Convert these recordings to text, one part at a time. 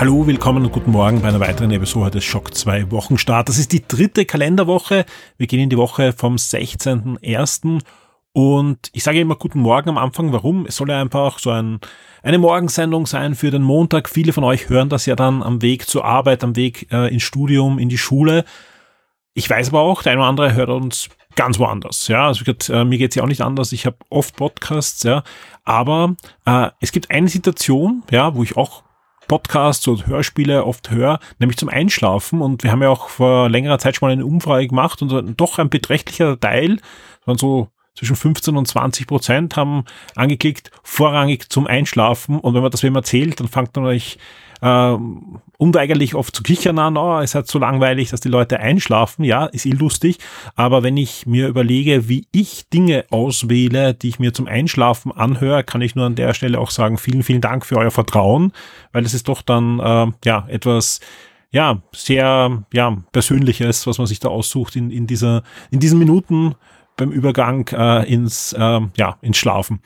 Hallo, willkommen und guten Morgen bei einer weiteren Episode des Schock 2 Wochenstart. Das ist die dritte Kalenderwoche. Wir gehen in die Woche vom 16.01. Und ich sage immer guten Morgen am Anfang. Warum? Es soll ja einfach so ein, eine Morgensendung sein für den Montag. Viele von euch hören das ja dann am Weg zur Arbeit, am Weg äh, ins Studium, in die Schule. Ich weiß aber auch, der eine oder andere hört uns ganz woanders. Ja, also äh, mir geht's ja auch nicht anders. Ich habe oft Podcasts, ja, aber äh, es gibt eine Situation, ja, wo ich auch Podcasts oder Hörspiele oft höre, nämlich zum Einschlafen. Und wir haben ja auch vor längerer Zeit schon mal eine Umfrage gemacht und doch ein beträchtlicher Teil, waren so zwischen 15 und 20 Prozent haben angeklickt, vorrangig zum Einschlafen. Und wenn man das wem erzählt, dann fängt man euch äh, unweigerlich oft zu kichern an, oh, es hat so langweilig, dass die Leute einschlafen. Ja, ist eh lustig. Aber wenn ich mir überlege, wie ich Dinge auswähle, die ich mir zum Einschlafen anhöre, kann ich nur an der Stelle auch sagen, vielen, vielen Dank für euer Vertrauen, weil es ist doch dann, äh, ja, etwas, ja, sehr, ja, persönliches, was man sich da aussucht in, in dieser, in diesen Minuten beim Übergang äh, ins, äh, ja, ins Schlafen.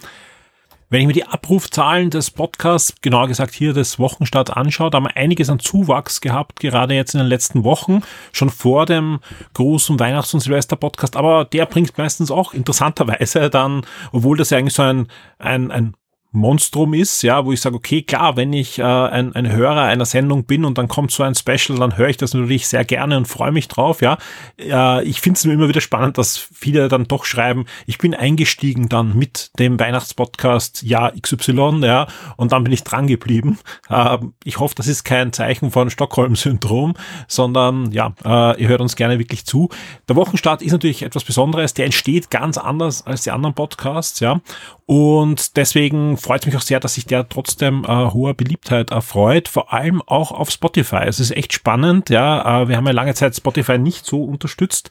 Wenn ich mir die Abrufzahlen des Podcasts, genauer gesagt hier des Wochenstart anschaue, da haben wir einiges an Zuwachs gehabt, gerade jetzt in den letzten Wochen, schon vor dem großen Weihnachts- und Silvester-Podcast, aber der bringt meistens auch interessanterweise dann, obwohl das ja eigentlich so ein, ein, ein Monstrum ist, ja, wo ich sage, okay, klar, wenn ich äh, ein, ein Hörer einer Sendung bin und dann kommt so ein Special, dann höre ich das natürlich sehr gerne und freue mich drauf, ja. Äh, ich finde es immer wieder spannend, dass viele dann doch schreiben, ich bin eingestiegen dann mit dem Weihnachtspodcast Jahr XY, ja, und dann bin ich dran geblieben. Äh, ich hoffe, das ist kein Zeichen von Stockholm-Syndrom, sondern ja, äh, ihr hört uns gerne wirklich zu. Der Wochenstart ist natürlich etwas Besonderes, der entsteht ganz anders als die anderen Podcasts, ja. Und deswegen freut mich auch sehr, dass sich der trotzdem äh, hoher Beliebtheit erfreut, vor allem auch auf Spotify. Es ist echt spannend, ja. Äh, wir haben ja lange Zeit Spotify nicht so unterstützt,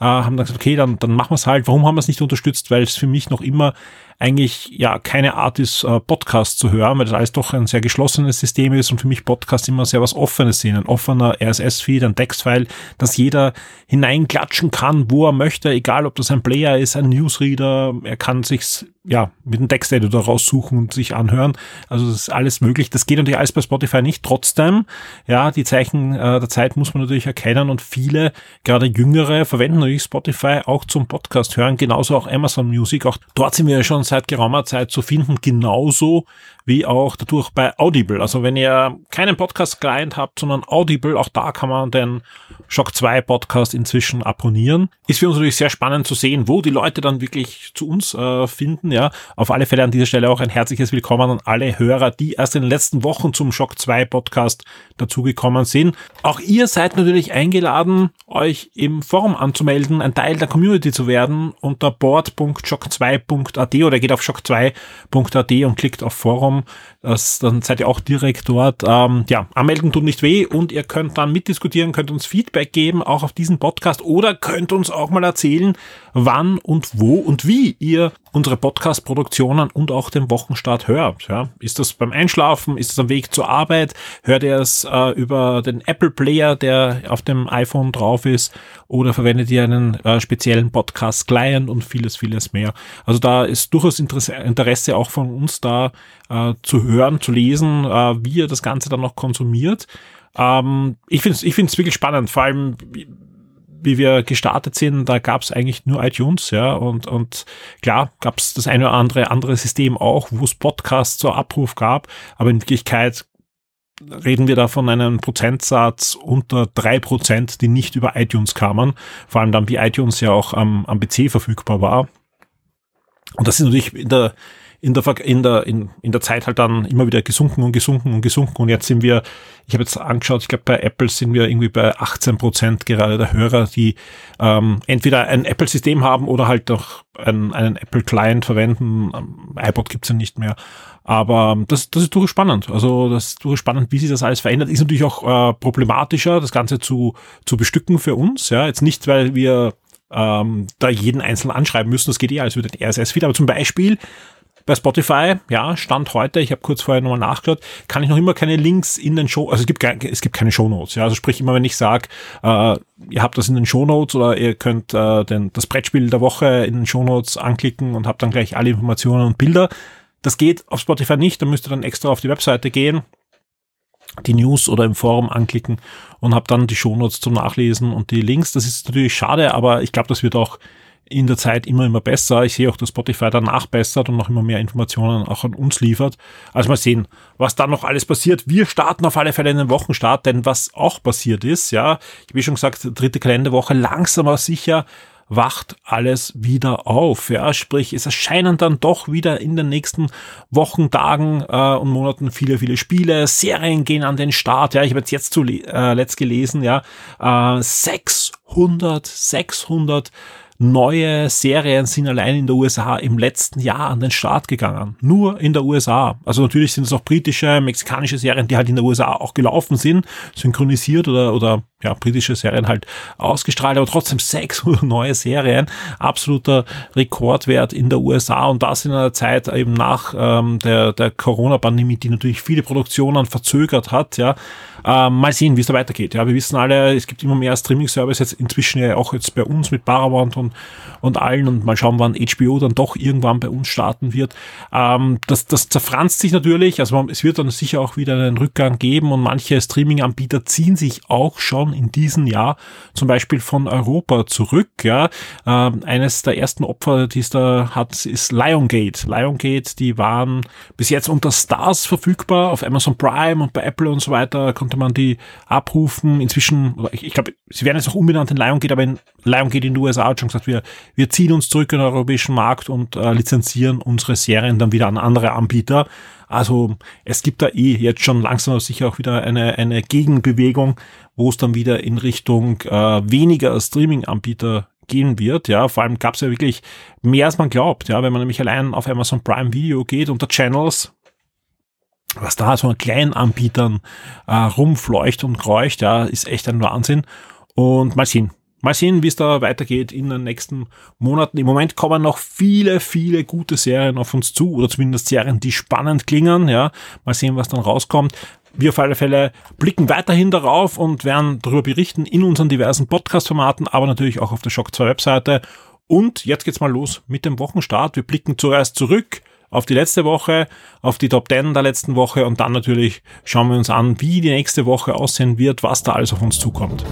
äh, haben dann gesagt, okay, dann, dann machen wir es halt. Warum haben wir es nicht unterstützt? Weil es für mich noch immer eigentlich ja keine Art ist, äh, Podcast zu hören, weil das alles doch ein sehr geschlossenes System ist und für mich Podcast immer sehr was Offenes sind. Ein offener RSS-Feed, ein Textfile, dass jeder hineinklatschen kann, wo er möchte, egal ob das ein Player ist, ein Newsreader, er kann sich's ja, mit dem Texteditor raussuchen und sich anhören. Also das ist alles möglich. Das geht natürlich alles bei Spotify nicht. Trotzdem, ja, die Zeichen äh, der Zeit muss man natürlich erkennen und viele, gerade Jüngere, verwenden natürlich Spotify auch zum Podcast hören, genauso auch Amazon Music. Auch dort sind wir ja schon seit geraumer Zeit zu finden, genauso wie auch dadurch bei Audible. Also wenn ihr keinen Podcast-Client habt, sondern Audible, auch da kann man den Shock 2 Podcast inzwischen abonnieren. Ist für uns natürlich sehr spannend zu sehen, wo die Leute dann wirklich zu uns äh, finden. Ja, auf alle Fälle an dieser Stelle auch ein herzliches Willkommen an alle Hörer, die erst in den letzten Wochen zum Shock 2 Podcast dazugekommen sind. Auch ihr seid natürlich eingeladen, euch im Forum anzumelden, ein Teil der Community zu werden unter board.shock2.at oder geht auf shock2.at und klickt auf Forum das, dann seid ihr auch direkt dort. Ähm, ja, anmelden tut nicht weh und ihr könnt dann mitdiskutieren, könnt uns Feedback geben, auch auf diesen Podcast oder könnt uns auch mal erzählen, wann und wo und wie ihr unsere Podcast-Produktionen und auch den Wochenstart hört. Ja, ist das beim Einschlafen? Ist es am Weg zur Arbeit? Hört ihr es äh, über den Apple Player, der auf dem iPhone drauf ist? Oder verwendet ihr einen äh, speziellen Podcast-Client und vieles, vieles mehr? Also da ist durchaus Interesse, Interesse auch von uns da äh, zu hören, zu lesen, äh, wie ihr das Ganze dann noch konsumiert. Ähm, ich finde es ich find's wirklich spannend, vor allem wie wir gestartet sind, da gab es eigentlich nur iTunes, ja, und, und klar gab es das eine oder andere andere System auch, wo es Podcasts zur Abruf gab, aber in Wirklichkeit reden wir da von einem Prozentsatz unter drei Prozent, die nicht über iTunes kamen, vor allem dann, wie iTunes ja auch am, am PC verfügbar war. Und das ist natürlich in der in der, in der, in, in der Zeit halt dann immer wieder gesunken und gesunken und gesunken und jetzt sind wir, ich habe jetzt angeschaut, ich glaube bei Apple sind wir irgendwie bei 18 Prozent gerade der Hörer, die ähm, entweder ein Apple-System haben oder halt auch einen, einen Apple-Client verwenden. Ähm, iPod gibt's ja nicht mehr. Aber das, das ist durchaus spannend. Also das ist durchaus spannend, wie sich das alles verändert. Ist natürlich auch äh, problematischer, das Ganze zu, zu bestücken für uns. Ja, jetzt nicht, weil wir ähm, da jeden einzeln anschreiben müssen. Das geht eh alles über den RSS-Feed. Aber zum Beispiel bei Spotify, ja, Stand heute, ich habe kurz vorher nochmal nachgeschaut, kann ich noch immer keine Links in den Show, also es gibt, es gibt keine Show Notes, ja, also sprich immer, wenn ich sage, äh, ihr habt das in den Show Notes oder ihr könnt äh, den, das Brettspiel der Woche in den Show Notes anklicken und habt dann gleich alle Informationen und Bilder. Das geht auf Spotify nicht, da müsst ihr dann extra auf die Webseite gehen, die News oder im Forum anklicken und habt dann die Shownotes zum Nachlesen und die Links. Das ist natürlich schade, aber ich glaube, das wird auch in der Zeit immer, immer besser. Ich sehe auch, dass Spotify danach bessert und noch immer mehr Informationen auch an uns liefert. Also mal sehen, was dann noch alles passiert. Wir starten auf alle Fälle in den Wochenstart, denn was auch passiert ist, ja, ich habe schon gesagt, dritte Kalenderwoche, langsam aber sicher wacht alles wieder auf. Ja, sprich, es erscheinen dann doch wieder in den nächsten Wochen, Tagen äh, und Monaten viele, viele Spiele. Serien gehen an den Start. Ja, ich habe jetzt jetzt zuletzt äh, gelesen, ja, äh, 600, 600 neue Serien sind allein in der USA im letzten Jahr an den Start gegangen. Nur in der USA. Also natürlich sind es auch britische, mexikanische Serien, die halt in der USA auch gelaufen sind, synchronisiert oder, oder ja, britische Serien halt ausgestrahlt, aber trotzdem sechs neue Serien, absoluter Rekordwert in der USA und das in einer Zeit eben nach ähm, der, der Corona-Pandemie, die natürlich viele Produktionen verzögert hat, ja. Ähm, mal sehen, wie es da weitergeht. Ja, wir wissen alle, es gibt immer mehr Streaming-Service jetzt inzwischen ja auch jetzt bei uns mit Paramount und, und allen und mal schauen, wann HBO dann doch irgendwann bei uns starten wird. Ähm, das, das zerfranst sich natürlich, also es wird dann sicher auch wieder einen Rückgang geben und manche Streaming-Anbieter ziehen sich auch schon schon in diesem Jahr zum Beispiel von Europa zurück. Ja. Ähm, eines der ersten Opfer, die es da hat, ist Liongate. Liongate, die waren bis jetzt unter Stars verfügbar auf Amazon Prime und bei Apple und so weiter konnte man die abrufen. Inzwischen, ich, ich glaube, sie werden jetzt auch umbenannt in Liongate, aber in Liongate in den USA hat schon gesagt, wir, wir ziehen uns zurück in den europäischen Markt und äh, lizenzieren unsere Serien dann wieder an andere Anbieter. Also es gibt da eh jetzt schon langsam aber sicher auch wieder eine, eine Gegenbewegung, wo es dann wieder in Richtung äh, weniger Streaming-Anbieter gehen wird. Ja, vor allem gab es ja wirklich mehr als man glaubt. Ja, wenn man nämlich allein auf Amazon Prime Video geht unter Channels, was da so an kleinen Anbietern äh, rumfleucht und kreucht, ja, ist echt ein Wahnsinn. Und mal sehen, Mal sehen, wie es da weitergeht in den nächsten Monaten. Im Moment kommen noch viele, viele gute Serien auf uns zu oder zumindest Serien, die spannend klingen. Ja, mal sehen, was dann rauskommt. Wir auf alle Fälle blicken weiterhin darauf und werden darüber berichten in unseren diversen Podcast-Formaten, aber natürlich auch auf der Shock 2 Webseite. Und jetzt geht's mal los mit dem Wochenstart. Wir blicken zuerst zurück auf die letzte Woche, auf die Top 10 der letzten Woche und dann natürlich schauen wir uns an, wie die nächste Woche aussehen wird, was da alles auf uns zukommt.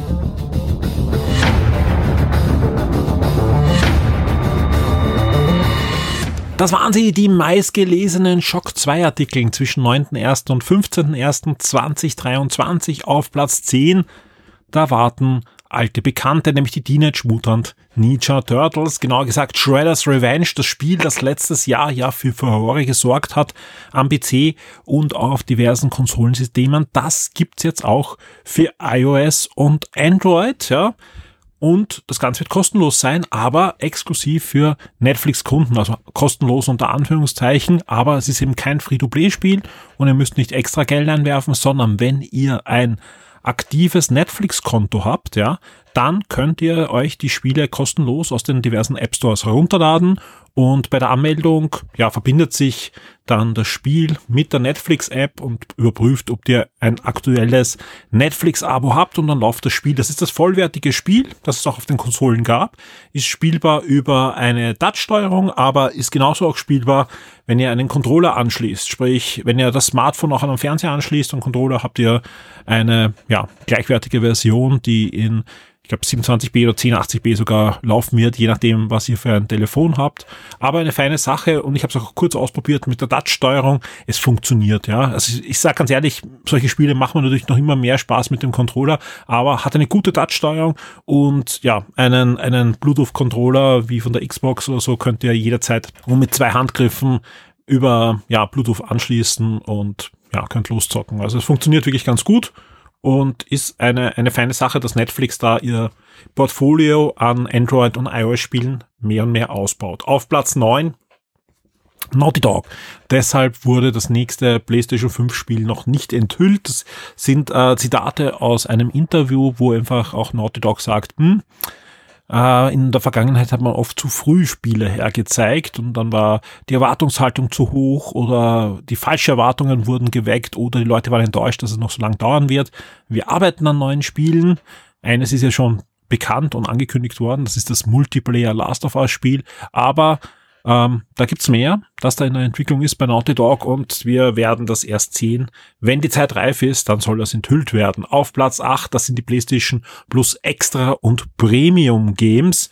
Das waren sie, die meistgelesenen Schock 2 Artikel zwischen 9.1. und 15.1.2023 auf Platz 10. Da warten alte Bekannte, nämlich die Teenage Mutant Ninja Turtles, genauer gesagt Shredder's Revenge, das Spiel, das letztes Jahr ja für Furore gesorgt hat am PC und auf diversen Konsolensystemen. Das gibt's jetzt auch für iOS und Android, ja. Und das Ganze wird kostenlos sein, aber exklusiv für Netflix-Kunden, also kostenlos unter Anführungszeichen, aber es ist eben kein Free-to-Play-Spiel und ihr müsst nicht extra Geld einwerfen, sondern wenn ihr ein aktives Netflix-Konto habt, ja, dann könnt ihr euch die Spiele kostenlos aus den diversen App Stores herunterladen und bei der Anmeldung, ja, verbindet sich dann das Spiel mit der Netflix-App und überprüft, ob ihr ein aktuelles Netflix-Abo habt und dann läuft das Spiel. Das ist das vollwertige Spiel, das es auch auf den Konsolen gab, ist spielbar über eine Touch-Steuerung, aber ist genauso auch spielbar, wenn ihr einen Controller anschließt. Sprich, wenn ihr das Smartphone auch an den Fernseher anschließt und Controller habt ihr eine, ja, gleichwertige Version, die in ich glaube 27b oder 1080b sogar laufen wird, je nachdem, was ihr für ein Telefon habt. Aber eine feine Sache und ich habe es auch kurz ausprobiert mit der Touch-Steuerung. Es funktioniert, ja. Also ich, ich sage ganz ehrlich, solche Spiele machen natürlich noch immer mehr Spaß mit dem Controller, aber hat eine gute Touch-Steuerung und ja, einen, einen Bluetooth-Controller wie von der Xbox oder so könnt ihr jederzeit und mit zwei Handgriffen über ja, Bluetooth anschließen und ja, könnt loszocken. Also es funktioniert wirklich ganz gut und ist eine, eine feine Sache, dass Netflix da ihr Portfolio an Android und iOS Spielen mehr und mehr ausbaut. Auf Platz 9 Naughty Dog. Deshalb wurde das nächste PlayStation 5 Spiel noch nicht enthüllt. Das sind äh, Zitate aus einem Interview, wo einfach auch Naughty Dog sagt, hm, äh, in der Vergangenheit hat man oft zu früh Spiele hergezeigt und dann war die Erwartungshaltung zu hoch oder die falschen Erwartungen wurden geweckt oder die Leute waren enttäuscht, dass es noch so lange dauern wird. Wir arbeiten an neuen Spielen. Eines ist ja schon bekannt und angekündigt worden, das ist das Multiplayer Last of Us Spiel, aber ähm, da gibt's mehr, das da in der Entwicklung ist bei Naughty Dog und wir werden das erst sehen. Wenn die Zeit reif ist, dann soll das enthüllt werden. Auf Platz 8, das sind die PlayStation Plus Extra und Premium Games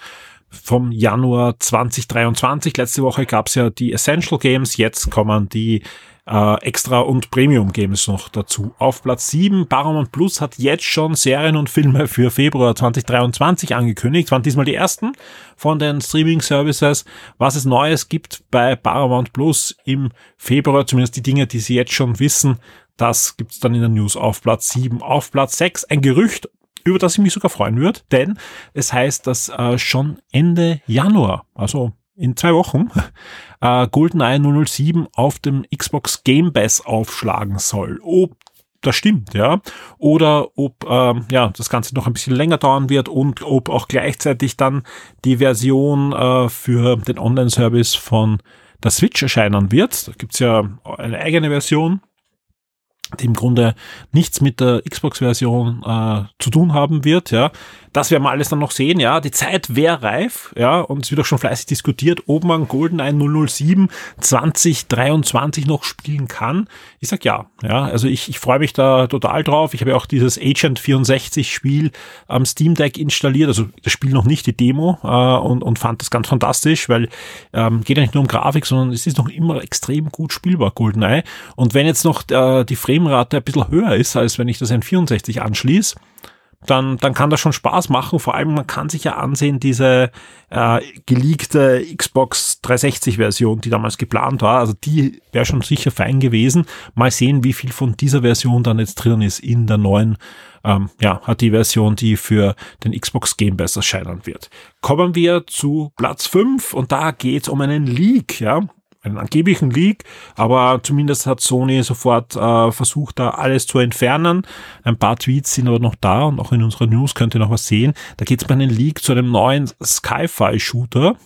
vom Januar 2023. Letzte Woche gab's ja die Essential Games, jetzt kommen die äh, Extra- und Premium-Games noch dazu. Auf Platz 7, Paramount Plus hat jetzt schon Serien und Filme für Februar 2023 angekündigt. waren diesmal die ersten von den Streaming-Services. Was es Neues gibt bei Paramount Plus im Februar, zumindest die Dinge, die Sie jetzt schon wissen, das gibt's dann in der News auf Platz 7. Auf Platz 6 ein Gerücht, über das ich mich sogar freuen würde, denn es heißt, dass äh, schon Ende Januar, also in zwei Wochen äh, GoldenEye 007 auf dem Xbox Game Pass aufschlagen soll. Ob das stimmt, ja, oder ob ähm, ja das Ganze noch ein bisschen länger dauern wird und ob auch gleichzeitig dann die Version äh, für den Online-Service von der Switch erscheinen wird. Da gibt's ja eine eigene Version die im Grunde nichts mit der Xbox-Version äh, zu tun haben wird, ja. Das werden wir alles dann noch sehen, ja. Die Zeit wäre reif, ja, und es wird auch schon fleißig diskutiert, ob man GoldenEye 007 2023 noch spielen kann. Ich sag ja, ja. Also ich, ich freue mich da total drauf. Ich habe ja auch dieses Agent 64 Spiel am Steam Deck installiert, also das Spiel noch nicht, die Demo, äh, und, und fand das ganz fantastisch, weil ähm, geht ja nicht nur um Grafik, sondern es ist noch immer extrem gut spielbar, GoldenEye. Und wenn jetzt noch äh, die Framerate ein bisschen höher ist, als wenn ich das N64 anschließe, dann, dann kann das schon Spaß machen. Vor allem, man kann sich ja ansehen, diese äh, geleakte Xbox 360-Version, die damals geplant war. Also die wäre schon sicher fein gewesen. Mal sehen, wie viel von dieser Version dann jetzt drin ist in der neuen, ähm, ja, hat die Version, die für den Xbox Game Pass erscheinen wird. Kommen wir zu Platz 5 und da geht es um einen Leak, ja einen angeblichen Leak, aber zumindest hat Sony sofort äh, versucht, da alles zu entfernen. Ein paar Tweets sind aber noch da und auch in unserer News könnt ihr noch was sehen. Da geht es bei einem Leak zu einem neuen Sci-Fi-Shooter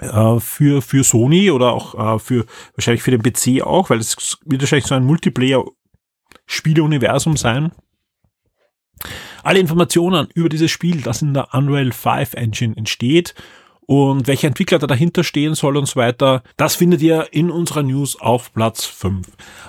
äh, für, für Sony oder auch äh, für wahrscheinlich für den PC auch, weil es wird wahrscheinlich so ein Multiplayer-Spieleuniversum sein. Alle Informationen über dieses Spiel, das in der Unreal 5 Engine entsteht und welche Entwickler da dahinter stehen soll und so weiter, das findet ihr in unserer News auf Platz 5.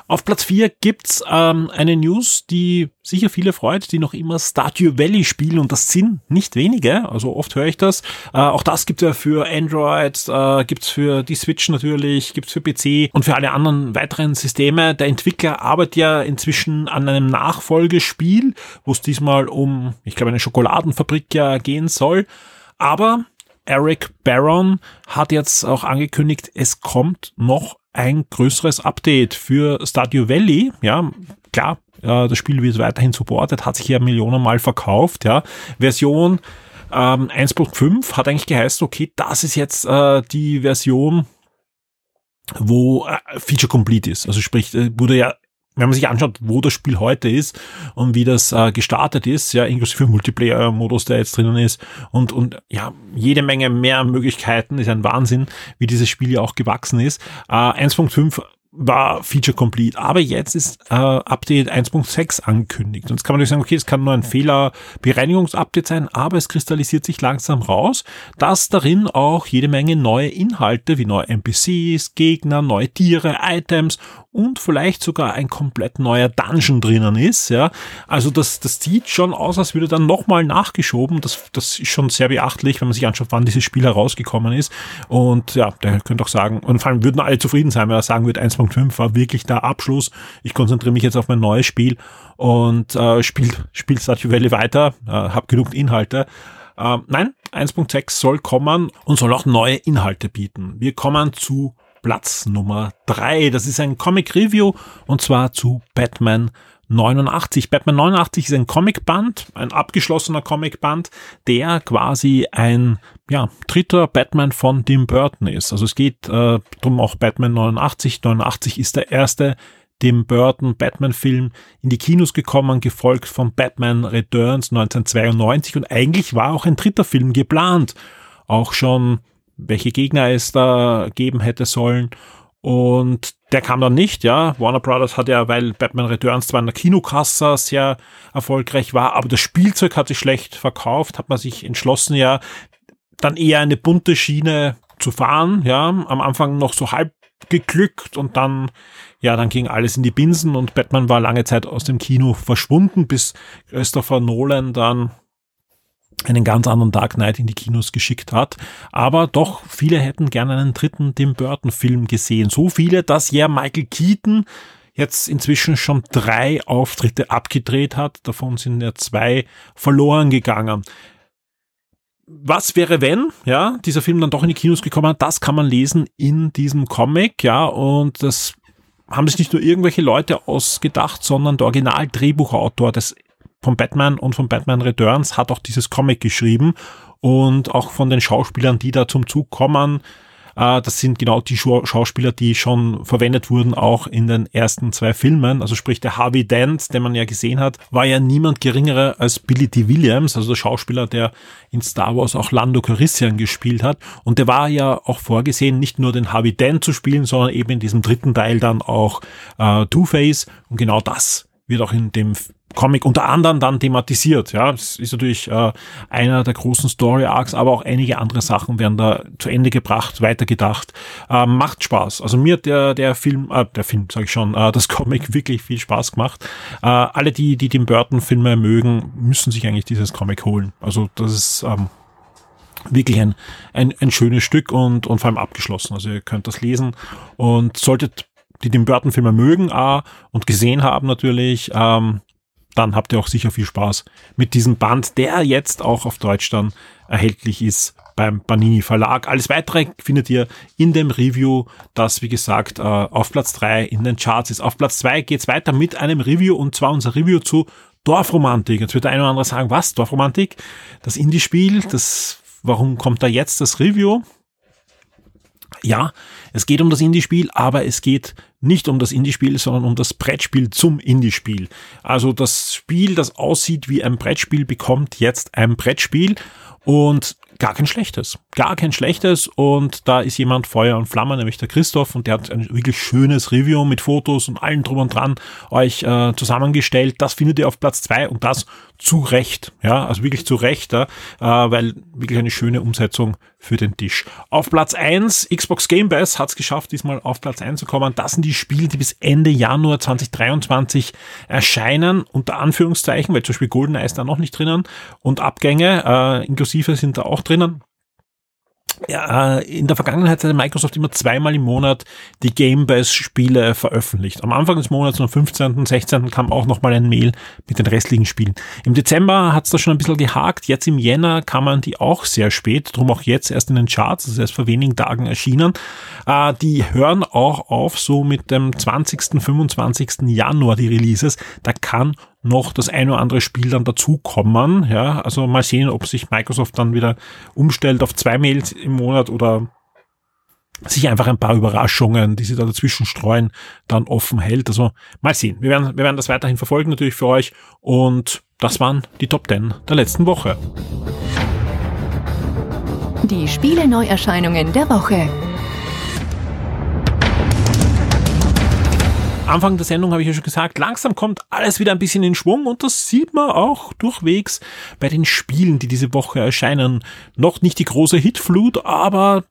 Auf Platz 4 gibt's ähm, eine News, die sicher viele freut, die noch immer Stardew Valley spielen und das sind nicht wenige, also oft höre ich das. Äh, auch das gibt's ja für Android, äh, gibt's für die Switch natürlich, gibt's für PC und für alle anderen weiteren Systeme. Der Entwickler arbeitet ja inzwischen an einem Nachfolgespiel, wo es diesmal um, ich glaube, eine Schokoladenfabrik ja gehen soll. Aber Eric Barron hat jetzt auch angekündigt, es kommt noch ein größeres Update für Stadio Valley. Ja, klar, äh, das Spiel wird weiterhin supportet, hat sich ja Millionenmal verkauft. Ja, Version ähm, 1.5 hat eigentlich geheißen, okay, das ist jetzt äh, die Version, wo äh, Feature Complete ist. Also sprich, äh, wurde ja wenn man sich anschaut, wo das Spiel heute ist und wie das äh, gestartet ist, ja, inklusive Multiplayer-Modus, der jetzt drinnen ist und, und ja, jede Menge mehr Möglichkeiten, ist ein Wahnsinn, wie dieses Spiel ja auch gewachsen ist. Äh, 1.5 war Feature Complete. Aber jetzt ist äh, Update 1.6 angekündigt. Und jetzt kann man natürlich sagen, okay, es kann nur ein Fehlerbereinigungsupdate sein, aber es kristallisiert sich langsam raus, dass darin auch jede Menge neue Inhalte wie neue NPCs, Gegner, neue Tiere, Items und vielleicht sogar ein komplett neuer Dungeon drinnen ist. Ja, also das, das sieht schon aus, als würde dann nochmal nachgeschoben. Das, das ist schon sehr beachtlich, wenn man sich anschaut, wann dieses Spiel herausgekommen ist. Und ja, der könnte auch sagen, und vor allem würden alle zufrieden sein, wenn er sagen würde, 1.5 war wirklich der Abschluss. Ich konzentriere mich jetzt auf mein neues Spiel und äh, spielt spielt Stardew Valley weiter, äh, habe genug Inhalte. Äh, nein, 1.6 soll kommen und soll auch neue Inhalte bieten. Wir kommen zu Platz Nummer drei. Das ist ein Comic Review und zwar zu Batman 89. Batman 89 ist ein Comicband, ein abgeschlossener Comicband, der quasi ein ja, dritter Batman von Tim Burton ist. Also es geht äh, drum auch Batman 89. 89 ist der erste Tim Burton Batman-Film in die Kinos gekommen, gefolgt von Batman Returns 1992 und eigentlich war auch ein dritter Film geplant. Auch schon, welche Gegner es da geben hätte sollen und der kam dann nicht, ja. Warner Brothers hat ja, weil Batman Returns zwar in der Kinokasse sehr erfolgreich war, aber das Spielzeug hat sich schlecht verkauft, hat man sich entschlossen, ja, dann eher eine bunte Schiene zu fahren, ja. Am Anfang noch so halb geglückt und dann, ja, dann ging alles in die Binsen und Batman war lange Zeit aus dem Kino verschwunden, bis Christopher Nolan dann einen ganz anderen Dark Knight in die Kinos geschickt hat. Aber doch, viele hätten gerne einen dritten Tim Burton Film gesehen. So viele, dass ja Michael Keaton jetzt inzwischen schon drei Auftritte abgedreht hat. Davon sind ja zwei verloren gegangen. Was wäre, wenn, ja, dieser Film dann doch in die Kinos gekommen das kann man lesen in diesem Comic, ja, und das haben sich nicht nur irgendwelche Leute ausgedacht, sondern der Original-Drehbuchautor des von Batman und von Batman Returns hat auch dieses Comic geschrieben und auch von den Schauspielern, die da zum Zug kommen. Äh, das sind genau die Schauspieler, die schon verwendet wurden, auch in den ersten zwei Filmen. Also sprich der Harvey Dent, den man ja gesehen hat, war ja niemand geringerer als Billy D. Williams, also der Schauspieler, der in Star Wars auch Lando Calrissian gespielt hat. Und der war ja auch vorgesehen, nicht nur den Harvey Dent zu spielen, sondern eben in diesem dritten Teil dann auch äh, Two-Face. Und genau das wird auch in dem Comic unter anderem dann thematisiert. Ja, das ist natürlich äh, einer der großen Story Arcs, aber auch einige andere Sachen werden da zu Ende gebracht, weitergedacht. Äh, macht Spaß. Also mir hat der der Film, äh, der Film sage ich schon, äh, das Comic wirklich viel Spaß gemacht. Äh, alle die die den Burton Filme mögen, müssen sich eigentlich dieses Comic holen. Also das ist ähm, wirklich ein, ein, ein schönes Stück und, und vor allem abgeschlossen. Also ihr könnt das lesen und solltet die den Burton-Filme mögen äh, und gesehen haben natürlich, ähm, dann habt ihr auch sicher viel Spaß mit diesem Band, der jetzt auch auf Deutsch dann erhältlich ist beim Panini Verlag. Alles weitere findet ihr in dem Review, das wie gesagt äh, auf Platz drei in den Charts ist. Auf Platz zwei geht's weiter mit einem Review und zwar unser Review zu Dorfromantik. Jetzt wird der eine oder andere sagen, was? Dorfromantik? Das Indie-Spiel, das, warum kommt da jetzt das Review? Ja, es geht um das Indie-Spiel, aber es geht nicht um das Indie-Spiel, sondern um das Brettspiel zum Indie-Spiel. Also das Spiel, das aussieht wie ein Brettspiel, bekommt jetzt ein Brettspiel und gar kein schlechtes. Gar kein schlechtes. Und da ist jemand Feuer und Flamme, nämlich der Christoph, und der hat ein wirklich schönes Review mit Fotos und allem drum und dran euch äh, zusammengestellt. Das findet ihr auf Platz zwei und das zu Recht. Ja, also wirklich zu Recht, ja, äh, weil wirklich eine schöne Umsetzung für den Tisch. Auf Platz eins Xbox Game Pass hat es geschafft, diesmal auf Platz eins zu kommen. Das sind die Spiele, die bis Ende Januar 2023 erscheinen, unter Anführungszeichen, weil zum Beispiel GoldenEye ist da noch nicht drinnen und Abgänge äh, inklusive sind da auch drinnen ja, äh, in der Vergangenheit hat Microsoft immer zweimal im Monat die Game Pass Spiele veröffentlicht. Am Anfang des Monats, am 15., 16. kam auch nochmal ein Mail mit den restlichen Spielen. Im Dezember hat es da schon ein bisschen gehakt. Jetzt im Jänner kann man die auch sehr spät, drum auch jetzt erst in den Charts, ist erst vor wenigen Tagen erschienen. Äh, die hören auch auf so mit dem 20., 25. Januar die Releases. Da kann noch das ein oder andere Spiel dann dazukommen. Ja, also mal sehen, ob sich Microsoft dann wieder umstellt auf zwei Mails im Monat oder sich einfach ein paar Überraschungen, die sie da dazwischen streuen, dann offen hält. Also mal sehen. Wir werden, wir werden das weiterhin verfolgen natürlich für euch. Und das waren die Top 10 der letzten Woche. Die Spiele Neuerscheinungen der Woche. Anfang der Sendung habe ich ja schon gesagt, langsam kommt alles wieder ein bisschen in Schwung und das sieht man auch durchwegs bei den Spielen, die diese Woche erscheinen. Noch nicht die große Hitflut, aber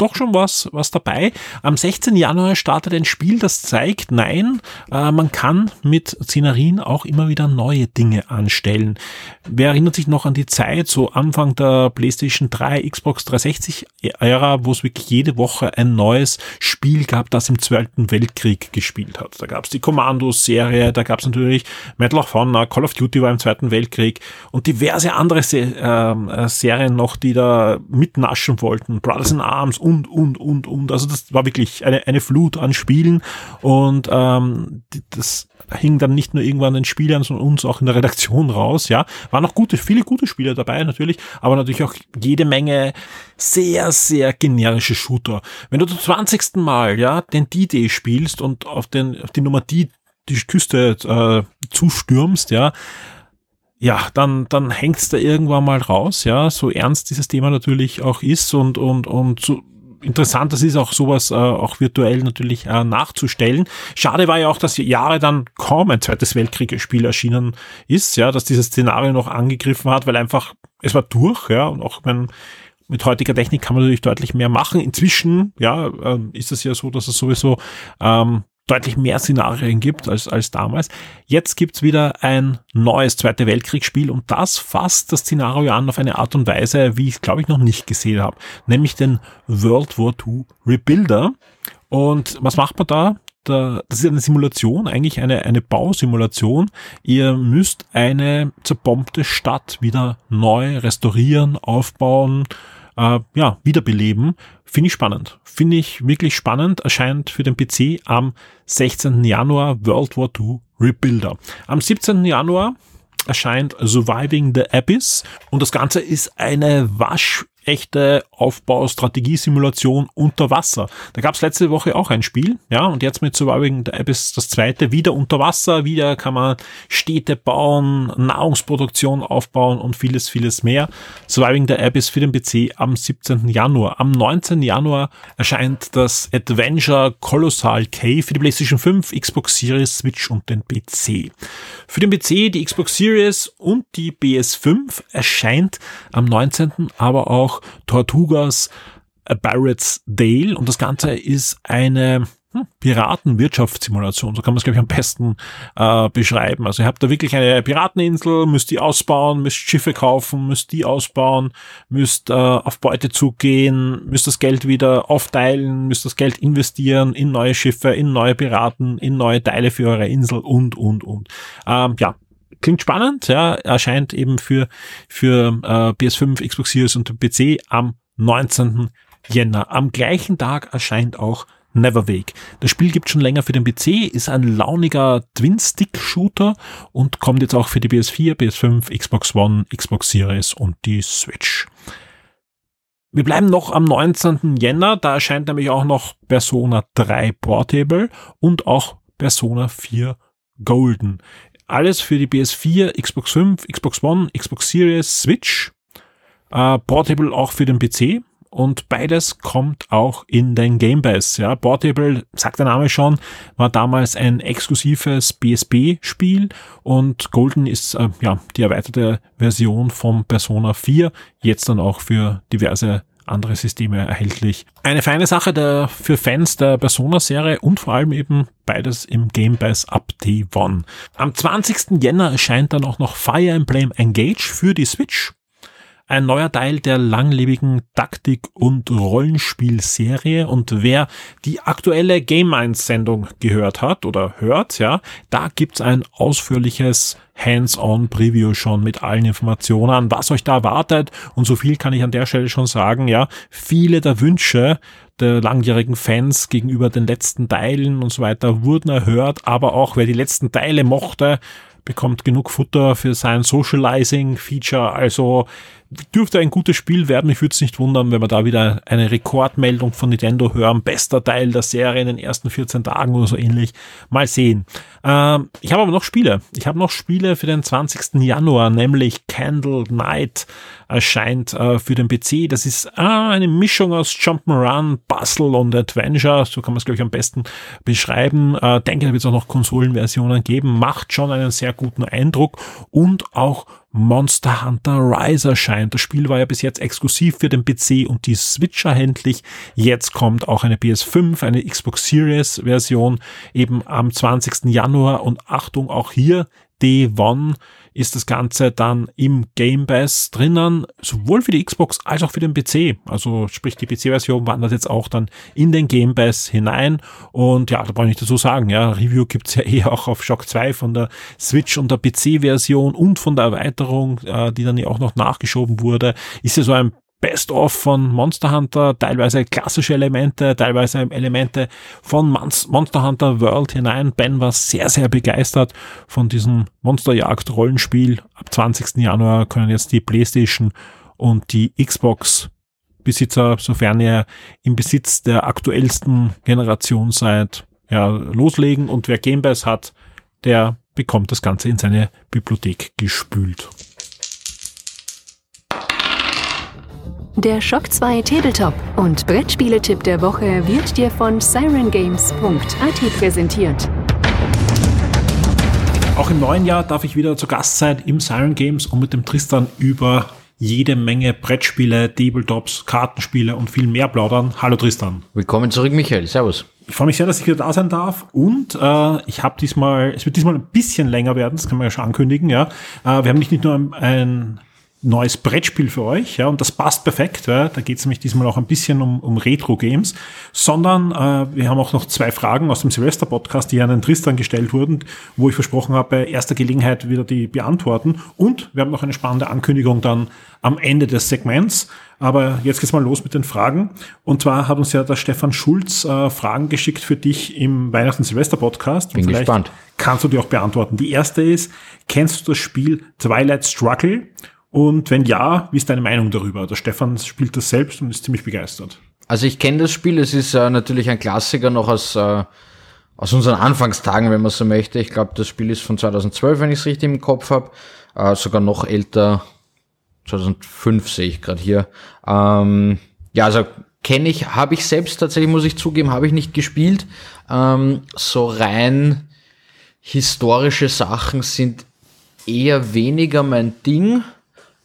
doch schon was, was dabei. Am 16. Januar startet ein Spiel, das zeigt, nein, äh, man kann mit Szenerien auch immer wieder neue Dinge anstellen. Wer erinnert sich noch an die Zeit, so Anfang der PlayStation 3, Xbox 360 Ära, wo es wirklich jede Woche ein neues Spiel gab, das im Zweiten Weltkrieg gespielt hat. Da gab es die Commandos-Serie, da gab es natürlich Medal of Honor, Call of Duty war im Zweiten Weltkrieg und diverse andere Se äh, Serien noch, die da mitnaschen wollten, Brothers in Arms und, und, und. Also das war wirklich eine, eine Flut an Spielen und ähm, das hing dann nicht nur irgendwann den Spielern, sondern uns auch in der Redaktion raus, ja. Waren noch gute, viele gute Spieler dabei natürlich, aber natürlich auch jede Menge sehr, sehr generische Shooter. Wenn du zum 20. Mal, ja, den D-Day spielst und auf den, auf die Nummer D die Küste äh, zustürmst, ja, ja, dann, dann hängt's da irgendwann mal raus, ja, so ernst dieses Thema natürlich auch ist und, und, und so interessant, das ist auch sowas äh, auch virtuell natürlich äh, nachzustellen. Schade war ja auch, dass Jahre dann kaum ein zweites Weltkriegsspiel erschienen ist, ja, dass dieses Szenario noch angegriffen hat, weil einfach, es war durch, ja, und auch wenn mit heutiger Technik kann man natürlich deutlich mehr machen. Inzwischen, ja, äh, ist es ja so, dass es sowieso ähm, deutlich mehr Szenarien gibt als, als damals. Jetzt gibt's wieder ein neues Zweite Weltkriegsspiel und das fasst das Szenario an auf eine Art und Weise, wie ich es, glaube ich, noch nicht gesehen habe. Nämlich den World War II Rebuilder. Und was macht man da? das ist eine Simulation, eigentlich eine, eine Bausimulation. Ihr müsst eine zerbombte Stadt wieder neu restaurieren, aufbauen, äh, ja, wiederbeleben. Finde ich spannend. Finde ich wirklich spannend. Erscheint für den PC am 16. Januar World War II Rebuilder. Am 17. Januar erscheint Surviving the Abyss und das Ganze ist eine wasch echte Aufbaustrategiesimulation unter Wasser. Da gab es letzte Woche auch ein Spiel, ja, und jetzt mit Surviving the Abyss das zweite, wieder unter Wasser, wieder kann man Städte bauen, Nahrungsproduktion aufbauen und vieles, vieles mehr. Surviving the Abyss für den PC am 17. Januar. Am 19. Januar erscheint das Adventure Colossal K für die PlayStation 5, Xbox Series, Switch und den PC. Für den PC, die Xbox Series und die PS5 erscheint am 19. aber auch auch Tortugas Barrett's Dale und das Ganze ist eine hm, Piratenwirtschaftssimulation, so kann man es glaube ich am besten äh, beschreiben. Also ihr habt da wirklich eine Pirateninsel, müsst die ausbauen, müsst Schiffe kaufen, müsst die ausbauen, müsst äh, auf Beute zugehen, müsst das Geld wieder aufteilen, müsst das Geld investieren in neue Schiffe, in neue Piraten, in neue Teile für eure Insel und und und. Ähm, ja, klingt spannend, ja, erscheint eben für, für äh, PS5, Xbox Series und PC am 19. Jänner. Am gleichen Tag erscheint auch Neverwake. Das Spiel gibt schon länger für den PC, ist ein launiger Twin-Stick-Shooter und kommt jetzt auch für die PS4, PS5, Xbox One, Xbox Series und die Switch. Wir bleiben noch am 19. Jänner, da erscheint nämlich auch noch Persona 3 Portable und auch Persona 4 Golden. Alles für die PS4, Xbox 5, Xbox One, Xbox Series, Switch. Äh, Portable auch für den PC. Und beides kommt auch in den Game Pass. Ja, Portable, sagt der Name schon, war damals ein exklusives BSB-Spiel und Golden ist äh, ja die erweiterte Version von Persona 4, jetzt dann auch für diverse andere Systeme erhältlich. Eine feine Sache der, für Fans der Persona-Serie und vor allem eben beides im Game Pass ab Day One. Am 20. Jänner erscheint dann auch noch Fire Emblem Engage für die Switch ein neuer Teil der langlebigen Taktik- und Rollenspielserie. Und wer die aktuelle Game Minds Sendung gehört hat oder hört, ja, da gibt's ein ausführliches Hands-on-Preview schon mit allen Informationen, was euch da erwartet. Und so viel kann ich an der Stelle schon sagen, ja, viele der Wünsche der langjährigen Fans gegenüber den letzten Teilen und so weiter wurden erhört, aber auch wer die letzten Teile mochte, bekommt genug Futter für sein Socializing-Feature. Also dürfte ein gutes Spiel werden. Mich würde es nicht wundern, wenn wir da wieder eine Rekordmeldung von Nintendo hören. Bester Teil der Serie in den ersten 14 Tagen oder so ähnlich. Mal sehen. Ähm, ich habe aber noch Spiele. Ich habe noch Spiele für den 20. Januar, nämlich Candle Night erscheint äh, für den PC. Das ist äh, eine Mischung aus Jump'n'Run, Puzzle und Adventure. So kann man es, glaube ich, am besten beschreiben. Äh, denke, da wird es auch noch Konsolenversionen geben. Macht schon einen sehr guten Eindruck und auch Monster Hunter Rise erscheint. Das Spiel war ja bis jetzt exklusiv für den PC und die Switch erhältlich. Jetzt kommt auch eine PS5, eine Xbox Series Version eben am 20. Januar und Achtung, auch hier D1 ist das Ganze dann im Game Pass drinnen, sowohl für die Xbox als auch für den PC. Also sprich, die PC-Version wandert jetzt auch dann in den Game Pass hinein. Und ja, da brauche ich nicht dazu sagen, ja, Review gibt's ja eh auch auf Shock 2 von der Switch und der PC-Version und von der Erweiterung, äh, die dann ja auch noch nachgeschoben wurde. Ist ja so ein Best-of von Monster Hunter, teilweise klassische Elemente, teilweise Elemente von Monster Hunter World hinein. Ben war sehr, sehr begeistert von diesem Monsterjagd-Rollenspiel. Ab 20. Januar können jetzt die PlayStation und die Xbox Besitzer, sofern ihr im Besitz der aktuellsten Generation seid, ja, loslegen. Und wer Gamebase hat, der bekommt das Ganze in seine Bibliothek gespült. Der Shock 2 Tabletop und Brettspieletipp der Woche wird dir von sirengames.at präsentiert. Auch im neuen Jahr darf ich wieder zu Gast sein im Siren Games und mit dem Tristan über jede Menge Brettspiele, Tabletops, Kartenspiele und viel mehr plaudern. Hallo Tristan. Willkommen zurück, Michael. Servus. Ich freue mich sehr, dass ich wieder da sein darf und äh, ich habe diesmal, es wird diesmal ein bisschen länger werden, das kann man ja schon ankündigen, ja. Äh, wir haben nicht nur ein, ein neues Brettspiel für euch, ja, und das passt perfekt, ja, da geht es nämlich diesmal auch ein bisschen um, um Retro-Games, sondern äh, wir haben auch noch zwei Fragen aus dem Silvester-Podcast, die an den Tristan gestellt wurden, wo ich versprochen habe, bei erster Gelegenheit wieder die beantworten und wir haben noch eine spannende Ankündigung dann am Ende des Segments, aber jetzt geht's mal los mit den Fragen. Und zwar hat uns ja der Stefan Schulz äh, Fragen geschickt für dich im Weihnachten-Silvester-Podcast. Bin gespannt. Kannst du die auch beantworten. Die erste ist, kennst du das Spiel Twilight Struggle? Und wenn ja, wie ist deine Meinung darüber? Der Stefan spielt das selbst und ist ziemlich begeistert. Also ich kenne das Spiel, es ist äh, natürlich ein Klassiker noch aus, äh, aus unseren Anfangstagen, wenn man so möchte. Ich glaube, das Spiel ist von 2012, wenn ich es richtig im Kopf habe. Äh, sogar noch älter, 2005 sehe ich gerade hier. Ähm, ja, also kenne ich, habe ich selbst tatsächlich, muss ich zugeben, habe ich nicht gespielt. Ähm, so rein historische Sachen sind eher weniger mein Ding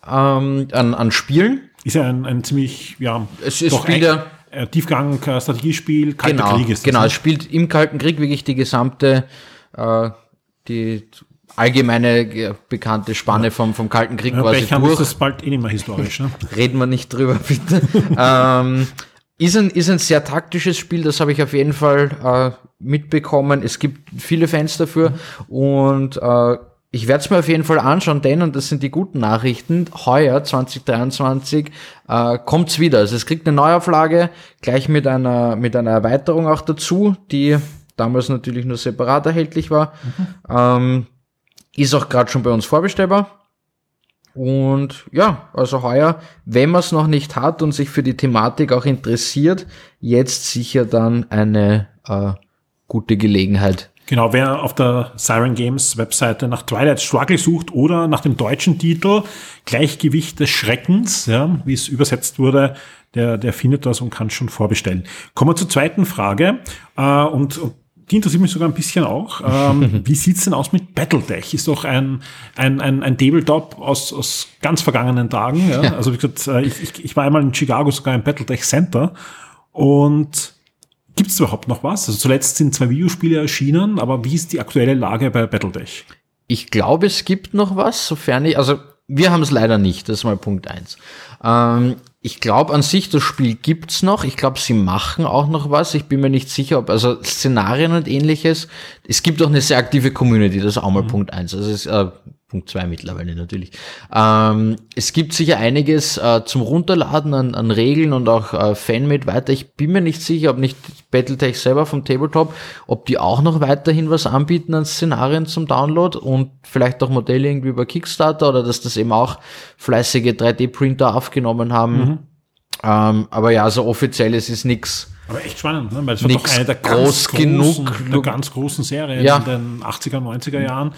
ähm, an, an Spielen. Ist ja ein, ein ziemlich, ja, es, es spielt ja äh, Tiefgang äh, Strategiespiel, Kalter genau, Krieg ist das. Genau, ne? es spielt im Kalten Krieg wirklich die gesamte, äh, die allgemeine bekannte Spanne ja. vom, vom Kalten Krieg ja, quasi durch. ist das bald eh nicht mehr historisch. Ne? Reden wir nicht drüber, bitte. ähm, ist ein, ist ein sehr taktisches Spiel, das habe ich auf jeden Fall äh, mitbekommen. Es gibt viele Fans dafür mhm. und äh, ich werde es mir auf jeden Fall anschauen, denn, und das sind die guten Nachrichten, heuer 2023 äh, kommt's wieder. Also es kriegt eine Neuauflage, gleich mit einer, mit einer Erweiterung auch dazu, die damals natürlich nur separat erhältlich war. Mhm. Ähm, ist auch gerade schon bei uns vorbestellbar. Und ja, also heuer, wenn man es noch nicht hat und sich für die Thematik auch interessiert, jetzt sicher dann eine äh, gute Gelegenheit, Genau, wer auf der Siren Games Webseite nach Twilight Struggle sucht oder nach dem deutschen Titel Gleichgewicht des Schreckens, ja, wie es übersetzt wurde, der, der findet das und kann schon vorbestellen. Kommen wir zur zweiten Frage. Äh, und, und die interessiert mich sogar ein bisschen auch. Ähm, wie sieht's denn aus mit Battletech? Ist doch ein, ein, ein, ein Tabletop aus, aus ganz vergangenen Tagen. Ja? Also wie gesagt, äh, ich, ich, ich war einmal in Chicago sogar im Battletech Center und Gibt es überhaupt noch was? Also zuletzt sind zwei Videospiele erschienen, aber wie ist die aktuelle Lage bei Battletech? Ich glaube, es gibt noch was, sofern ich, also wir haben es leider nicht, das ist mal Punkt eins. Ähm, ich glaube an sich, das Spiel gibt's noch. Ich glaube, sie machen auch noch was. Ich bin mir nicht sicher, ob, also Szenarien und ähnliches. Es gibt auch eine sehr aktive Community, das ist auch mal mhm. Punkt eins. Also es, äh, Punkt zwei mittlerweile natürlich. Ähm, es gibt sicher einiges äh, zum Runterladen an, an Regeln und auch äh, Fanmade weiter. Ich bin mir nicht sicher, ob nicht Battletech selber vom Tabletop, ob die auch noch weiterhin was anbieten an Szenarien zum Download und vielleicht auch Modelle irgendwie über Kickstarter oder dass das eben auch fleißige 3D-Printer aufgenommen haben. Mhm. Ähm, aber ja, so offiziell es ist nichts aber echt spannend, ne? weil es war doch eine der ganz, großen, der ganz großen Serien ja. in den 80er, 90er Jahren.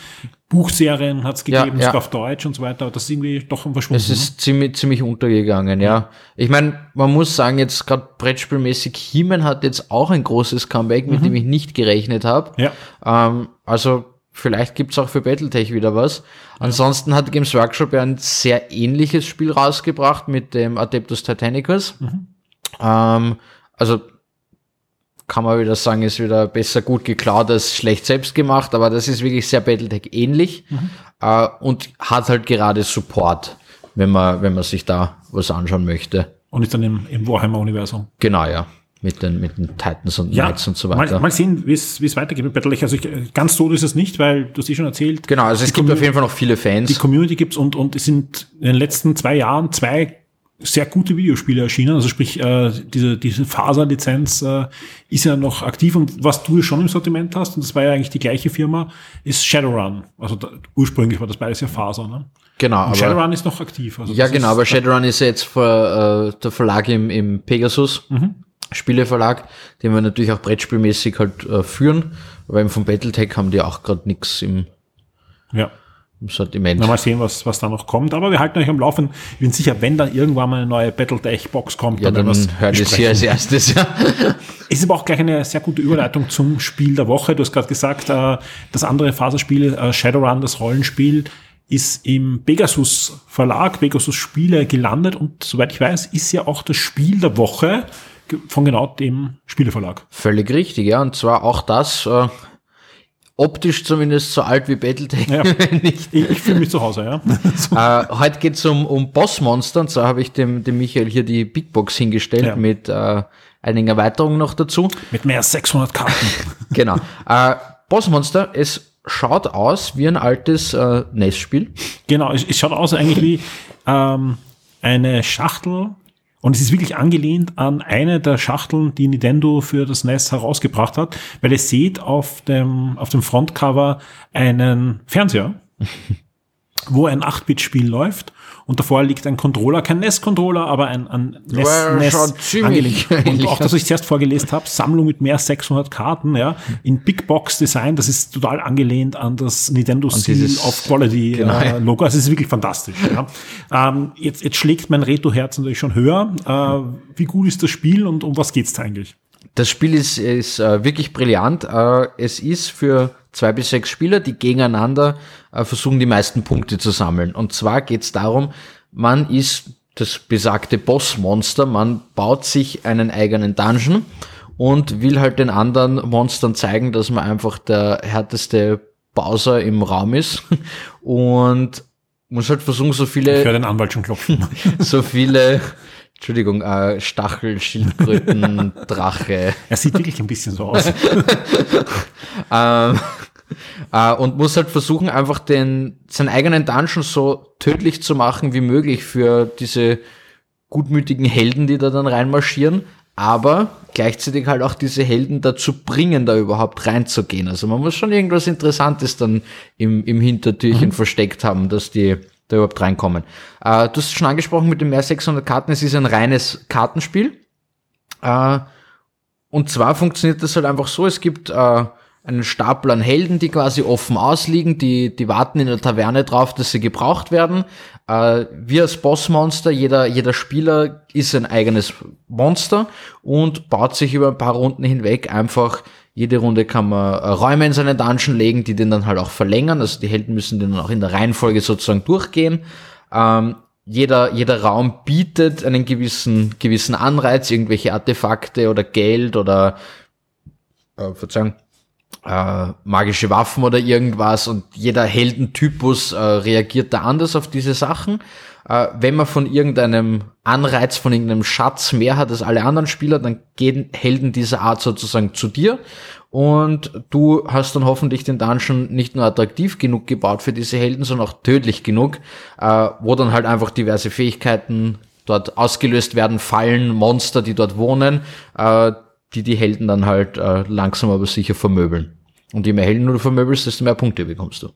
Buchserien hat es gegeben, ja, ja. auf Deutsch und so weiter, aber das ist irgendwie doch verschwunden. Es ist ne? ziemlich, ziemlich untergegangen, ja. Ich meine, man muss sagen, jetzt gerade Brettspielmäßig, He-Man hat jetzt auch ein großes Comeback, mit mhm. dem ich nicht gerechnet habe. Ja. Ähm, also vielleicht gibt's auch für Battletech wieder was. Ansonsten hat Games Workshop ja ein sehr ähnliches Spiel rausgebracht mit dem Adeptus Titanicus. Mhm. Ähm, also kann man wieder sagen, ist wieder besser gut geklaut als schlecht selbst gemacht, aber das ist wirklich sehr Battletech ähnlich mhm. äh, und hat halt gerade Support, wenn man, wenn man sich da was anschauen möchte. Und ist dann im, im Warhammer-Universum. Genau, ja. Mit den, mit den Titans und ja, Knights und so weiter. Mal, mal sehen, wie es weitergeht mit Battletech. Also ich, ganz tot ist es nicht, weil du hast eh schon erzählt. Genau, also es gibt auf jeden Fall noch viele Fans. Die Community gibt's und, und es sind in den letzten zwei Jahren zwei sehr gute Videospiele erschienen. Also sprich, äh, diese, diese Faser-Lizenz äh, ist ja noch aktiv und was du schon im Sortiment hast, und das war ja eigentlich die gleiche Firma, ist Shadowrun. Also da, ursprünglich war das beides ja Faser, ne? Genau. Und Shadowrun ist noch aktiv. Also ja, genau, ist, aber Shadowrun ist ja jetzt für, äh, der Verlag im, im Pegasus, Mhm. Spieleverlag, den wir natürlich auch brettspielmäßig halt äh, führen, aber eben von Battletech haben die auch gerade nichts im, Ja. Im Sortiment. Na, mal sehen, was, was da noch kommt. Aber wir halten euch am Laufen. Ich bin sicher, wenn dann irgendwann mal eine neue Battletech-Box kommt, ja, dann was hören wir es hier als erstes, ja. Ist aber auch gleich eine sehr gute Überleitung zum Spiel der Woche. Du hast gerade gesagt, äh, das andere Faserspiel, äh, Shadowrun, das Rollenspiel, ist im Pegasus Verlag, Pegasus Spiele gelandet und soweit ich weiß, ist ja auch das Spiel der Woche von genau dem Spieleverlag. Völlig richtig, ja. Und zwar auch das, äh, optisch zumindest so alt wie Battletech. Ja. Ich, ich fühle mich zu Hause, ja. So. Äh, heute geht's um, um Bossmonster und zwar habe ich dem, dem Michael hier die Big Box hingestellt Ja. mit äh, einigen Erweiterungen noch dazu. Mit mehr als 600 Karten. Genau. äh, Bossmonster, es schaut aus wie ein altes äh, NES-Spiel. Genau, es, es schaut aus eigentlich wie ähm, eine Schachtel und es ist wirklich angelehnt an eine der Schachteln, die Nintendo für das NES herausgebracht hat, weil ihr seht auf dem, auf dem Frontcover einen Fernseher, wo ein 8-Bit-Spiel läuft und davor liegt ein Controller, kein NES-Controller, aber ein, ein NES, NES angelehnt. Und auch, dass ich zuerst vorgelesen habe, Sammlung mit mehr als 600 Karten, ja, in Big Box Design, das ist total angelehnt an das Nintendo Seal of Quality Genau. äh, Logo. Also es ist wirklich fantastisch. Ja. Ähm, jetzt, jetzt schlägt mein Retro-Herz natürlich schon höher. Äh, wie gut ist das Spiel und um was geht's da eigentlich? Das Spiel ist, ist äh, wirklich brillant. Äh, es ist für zwei bis sechs Spieler, die gegeneinander äh, versuchen, die meisten Punkte zu sammeln. Und zwar geht es darum, man ist das besagte Bossmonster, man baut sich einen eigenen Dungeon und will halt den anderen Monstern zeigen, dass man einfach der härteste Bowser im Raum ist und muss halt versuchen, so Ich viele höre den Anwalt schon klopfen. so viele, Entschuldigung, äh, Stachel, Schildkröten, Drache er sieht wirklich ein bisschen so aus. ähm, äh, und muss halt versuchen, einfach den, seinen eigenen Dungeon so tödlich zu machen wie möglich für diese gutmütigen Helden, die da dann reinmarschieren, aber gleichzeitig halt auch diese Helden dazu bringen, da überhaupt reinzugehen. Also man muss schon irgendwas Interessantes dann im, im Hintertürchen versteckt haben, dass die da überhaupt reinkommen. Äh, du hast es schon angesprochen mit den mehr 600 Karten, es ist ein reines Kartenspiel. Äh, und zwar funktioniert das halt einfach so, es gibt äh, einen Stapel an Helden, die quasi offen ausliegen, die, die warten in der Taverne drauf, dass sie gebraucht werden. Äh, wir als Bossmonster, jeder, jeder Spieler ist ein eigenes Monster und baut sich über ein paar Runden hinweg einfach, jede Runde kann man äh, Räume in seinen Dungeon legen, die den dann halt auch verlängern, also die Helden müssen den dann auch in der Reihenfolge sozusagen durchgehen. Ähm, jeder, jeder Raum bietet einen gewissen, gewissen Anreiz, irgendwelche Artefakte oder Geld oder, äh, Verzeihung, äh, magische Waffen oder irgendwas und jeder Heldentypus äh, reagiert da anders auf diese Sachen. Äh, wenn man von irgendeinem Anreiz, von irgendeinem Schatz mehr hat als alle anderen Spieler, dann gehen Helden dieser Art sozusagen zu dir und du hast dann hoffentlich den Dungeon nicht nur attraktiv genug gebaut für diese Helden, sondern auch tödlich genug, äh, wo dann halt einfach diverse Fähigkeiten dort ausgelöst werden, Fallen, Monster, die dort wohnen, äh, die die Helden dann halt äh, langsam aber sicher vermöbeln. Und je mehr Helden du vermöbelst, desto mehr Punkte bekommst du.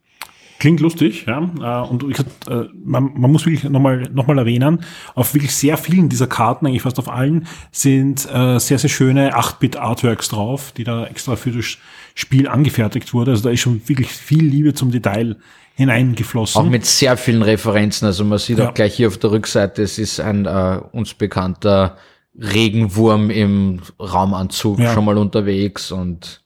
Klingt lustig, ja. Äh, Und ich, äh, man, man muss wirklich nochmal noch mal erwähnen, auf wirklich sehr vielen dieser Karten, eigentlich fast auf allen, sind äh, sehr, sehr schöne 8-Bit-Artworks drauf, die da extra für das Spiel angefertigt wurde. Also da ist schon wirklich viel Liebe zum Detail hineingeflossen. Auch mit sehr vielen Referenzen. Also man sieht Ja. auch gleich hier auf der Rückseite, es ist ein äh, uns bekannter Regenwurm im Raumanzug Ja. schon mal unterwegs und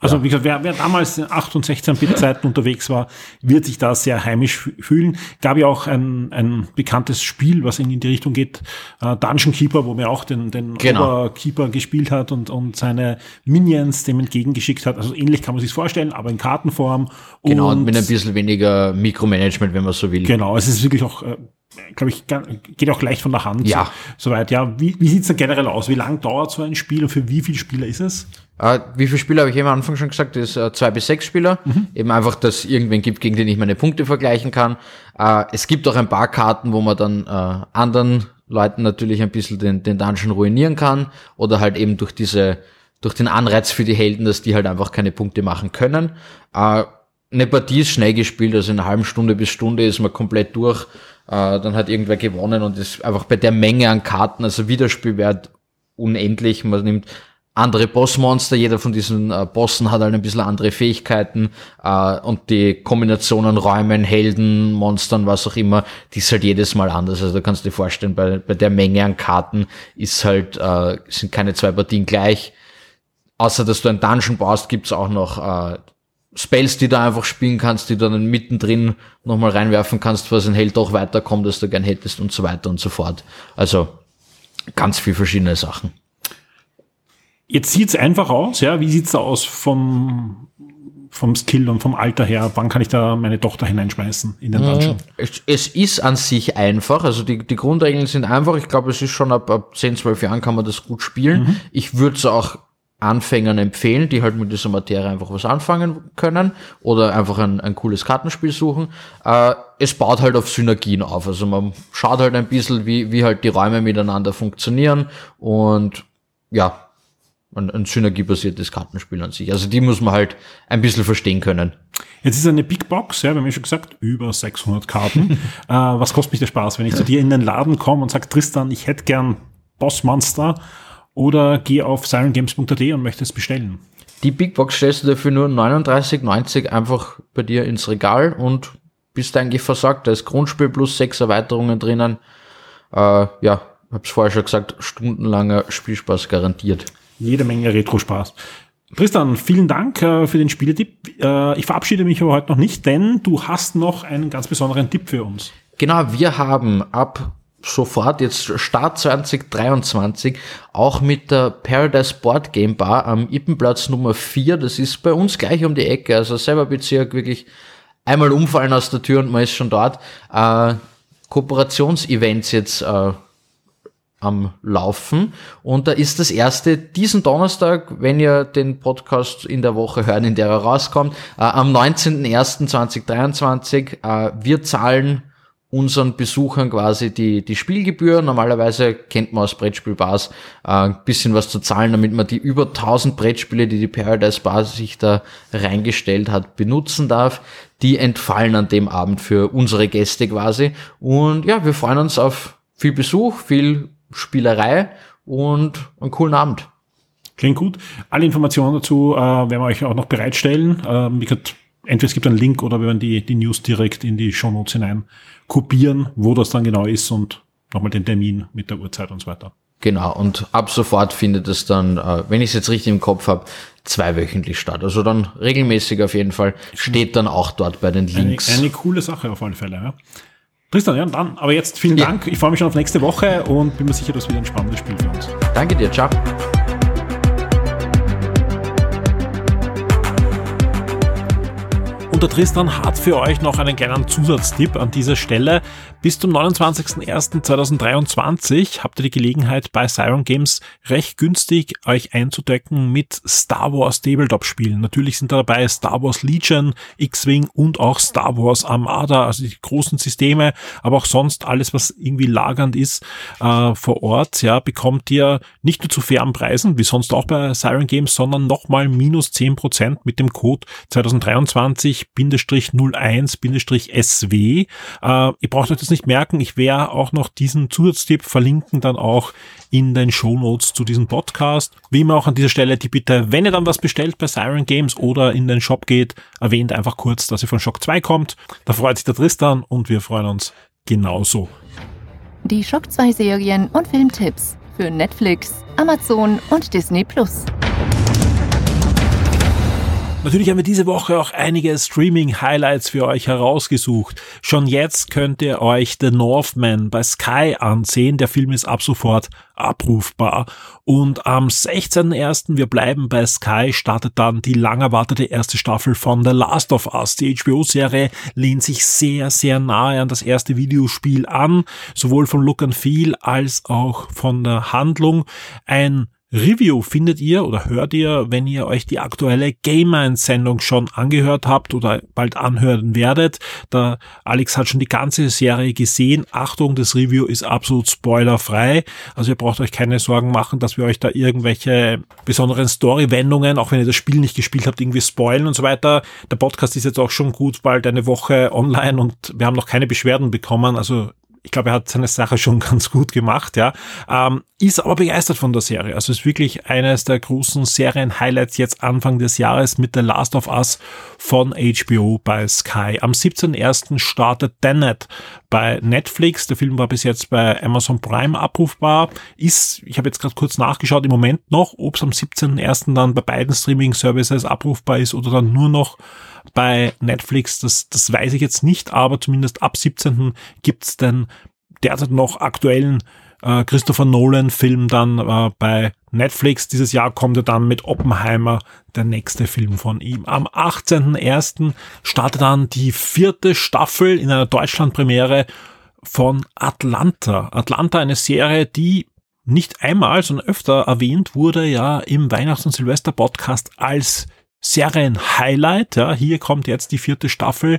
Also wie gesagt, wer, wer damals in 8 und 16 Bit Zeiten unterwegs war, wird sich da sehr heimisch fü- fühlen. Gab ja auch ein, ein bekanntes Spiel, was in die Richtung geht, äh, Dungeon Keeper, wo man auch den, den Genau. Oberkeeper gespielt hat und, und seine Minions dem entgegengeschickt hat. Also ähnlich kann man sich vorstellen, aber in Kartenform. genau und, und mit ein bisschen weniger Mikromanagement, wenn man so will. Genau, es ist wirklich auch, äh, glaube ich, geht auch leicht von der Hand. Ja. So, soweit, ja. Wie, wie sieht's da generell aus? Wie lang dauert so ein Spiel und für wie viele Spieler ist es? Äh, wie viele Spieler habe ich eben am Anfang schon gesagt? Das ist äh, zwei bis sechs Spieler. Eben einfach, dass es irgendwen gibt, gegen den ich meine Punkte vergleichen kann. Äh, es gibt auch ein paar Karten, wo man dann äh, anderen Leuten natürlich ein bisschen den, den Dungeon ruinieren kann oder halt eben durch diese, durch den Anreiz für die Helden, dass die halt einfach keine Punkte machen können. Äh, eine Partie ist schnell gespielt, also in einer halben Stunde bis Stunde ist man komplett durch. Äh, dann hat irgendwer gewonnen und ist einfach bei der Menge an Karten, also Wiederspielwert unendlich. Man nimmt andere Bossmonster, jeder von diesen äh, Bossen hat halt ein bisschen andere Fähigkeiten äh, und die Kombinationen Räumen, Helden, Monstern, was auch immer, die ist halt jedes Mal anders. Also da kannst du dir vorstellen, bei, bei der Menge an Karten ist halt, äh, sind keine zwei Partien gleich. Außer dass du ein Dungeon baust, gibt's auch noch äh, Spells, die du einfach spielen kannst, die du dann mittendrin nochmal reinwerfen kannst, was ein Held doch weiterkommt, als du gern hättest und so weiter und so fort. Also ganz viel verschiedene Sachen. Jetzt sieht's einfach aus, ja. Wie sieht's da aus vom, vom Skill und vom Alter her? Wann kann ich da meine Tochter hineinschmeißen in den mhm. Dungeon? Es, es ist an sich einfach. Also die, die Grundregeln sind einfach. Ich glaube, es ist schon ab, ab 10, 12 Jahren kann man das gut spielen. Mhm. Ich würde es auch Anfängern empfehlen, die halt mit dieser Materie einfach was anfangen können oder einfach ein, ein cooles Kartenspiel suchen. Äh, es baut halt auf Synergien auf. Also man schaut halt ein bisschen, wie, wie halt die Räume miteinander funktionieren und ja, ein, ein synergiebasiertes Kartenspiel an sich. Also die muss man halt ein bisschen verstehen können. Jetzt ist eine Big Box, ja, wir haben ja schon gesagt, über 600 Karten. äh, was kostet mich der Spaß, wenn ich zu dir in den Laden komme und sage, Tristan, ich hätte gern Bossmonster oder geh auf sirengames.at und möchte es bestellen? Die Big Box stellst du dafür nur 39,90 einfach bei dir ins Regal und bist eigentlich versorgt. Da ist Grundspiel plus sechs Erweiterungen drinnen. Äh, ja, hab's vorher schon gesagt, stundenlanger Spielspaß garantiert jede Menge Retro-Spaß. Tristan, vielen Dank äh, für den Spieletipp. Äh, ich verabschiede mich aber heute noch nicht, denn du hast noch einen ganz besonderen Tipp für uns. Genau, wir haben ab sofort jetzt Start 2023 auch mit der Paradise Board Game Bar am Ippenplatz Nummer 4. Das ist bei uns gleich um die Ecke, also selber Bezirk wirklich einmal umfallen aus der Tür und man ist schon dort. Äh, Kooperationsevents jetzt äh, am Laufen. Und da ist das erste diesen Donnerstag, wenn ihr den Podcast in der Woche hören, in der er rauskommt, äh, am 19.01.2023. Äh, wir zahlen unseren Besuchern quasi die, die Spielgebühr. Normalerweise kennt man aus Brettspielbars äh, ein bisschen was zu zahlen, damit man die über 1000 Brettspiele, die die Paradise Bar sich da reingestellt hat, benutzen darf. Die entfallen an dem Abend für unsere Gäste quasi. Und ja, wir freuen uns auf viel Besuch, viel Spielerei und einen coolen Abend. Klingt gut. Alle Informationen dazu äh, werden wir euch auch noch bereitstellen. Ähm, wie gesagt, entweder es gibt einen Link oder wir werden die, die News direkt in die Show Notes hinein kopieren, wo das dann genau ist und nochmal den Termin mit der Uhrzeit und so weiter. Genau, und ab sofort findet es dann, äh, wenn ich es jetzt richtig im Kopf habe, zweiwöchentlich statt. Also dann regelmäßig auf jeden Fall. Steht dann auch dort bei den Links. Eine, eine coole Sache auf alle Fälle. Ja. Tristan, ja, dann. Aber jetzt vielen ja. Dank. Ich freue mich schon auf nächste Woche und bin mir sicher, dass wieder ein spannendes Spiel für uns. Danke dir, ciao. Der Tristan hat für euch noch einen kleinen Zusatztipp an dieser Stelle. Bis zum 29.01.2023 habt ihr die Gelegenheit bei Siren Games recht günstig euch einzudecken mit Star Wars Tabletop Spielen. Natürlich sind da dabei Star Wars Legion, X-Wing und auch Star Wars Armada, also die großen Systeme, aber auch sonst alles, was irgendwie lagernd ist äh, vor Ort, ja, bekommt ihr nicht nur zu fairen Preisen, wie sonst auch bei Siren Games, sondern nochmal minus 10% mit dem Code 2023 01-SW. Äh, ihr braucht euch das nicht merken. Ich werde auch noch diesen Zusatztipp verlinken dann auch in den Show Notes zu diesem Podcast. Wie immer auch an dieser Stelle die Bitte, wenn ihr dann was bestellt bei Siren Games oder in den Shop geht, erwähnt einfach kurz, dass ihr von Shock 2 kommt. Da freut sich der Tristan und wir freuen uns genauso. Die Shock 2 Serien und Filmtipps für Netflix, Amazon und Disney Plus. Natürlich haben wir diese Woche auch einige Streaming-Highlights für euch herausgesucht. Schon jetzt könnt ihr euch The Northman bei Sky ansehen. Der Film ist ab sofort abrufbar. Und am 16.01. wir bleiben bei Sky, startet dann die lang erwartete erste Staffel von The Last of Us. Die HBO-Serie lehnt sich sehr, sehr nahe an das erste Videospiel an, sowohl von Look and Feel als auch von der Handlung. Ein Review findet ihr oder hört ihr, wenn ihr euch die aktuelle Game-Sendung schon angehört habt oder bald anhören werdet. Da Alex hat schon die ganze Serie gesehen. Achtung, das Review ist absolut spoilerfrei. Also ihr braucht euch keine Sorgen machen, dass wir euch da irgendwelche besonderen Story-Wendungen, auch wenn ihr das Spiel nicht gespielt habt, irgendwie spoilen und so weiter. Der Podcast ist jetzt auch schon gut bald eine Woche online und wir haben noch keine Beschwerden bekommen. Also ich glaube, er hat seine Sache schon ganz gut gemacht, ja. Ähm, ist aber begeistert von der Serie. Also ist wirklich eines der großen Serien-Highlights jetzt Anfang des Jahres mit The Last of Us von HBO bei Sky. Am 17.01. startet Tenet bei Netflix. Der Film war bis jetzt bei Amazon Prime abrufbar. Ist, ich habe jetzt gerade kurz nachgeschaut, im Moment noch, ob es am 17.01. dann bei beiden Streaming-Services abrufbar ist oder dann nur noch bei Netflix, das, das weiß ich jetzt nicht, aber zumindest ab 17. gibt's den derzeit noch aktuellen äh, Christopher Nolan-Film dann äh, bei Netflix. Dieses Jahr kommt er dann mit Oppenheimer, der nächste Film von ihm. Am 18.01. startet dann die vierte Staffel in einer Deutschland-Premiere von Atlanta. Atlanta, eine Serie, die nicht einmal, sondern öfter erwähnt wurde, ja, im Weihnachts- und Silvester-Podcast als Serien-Highlight. Ja, hier kommt jetzt die vierte Staffel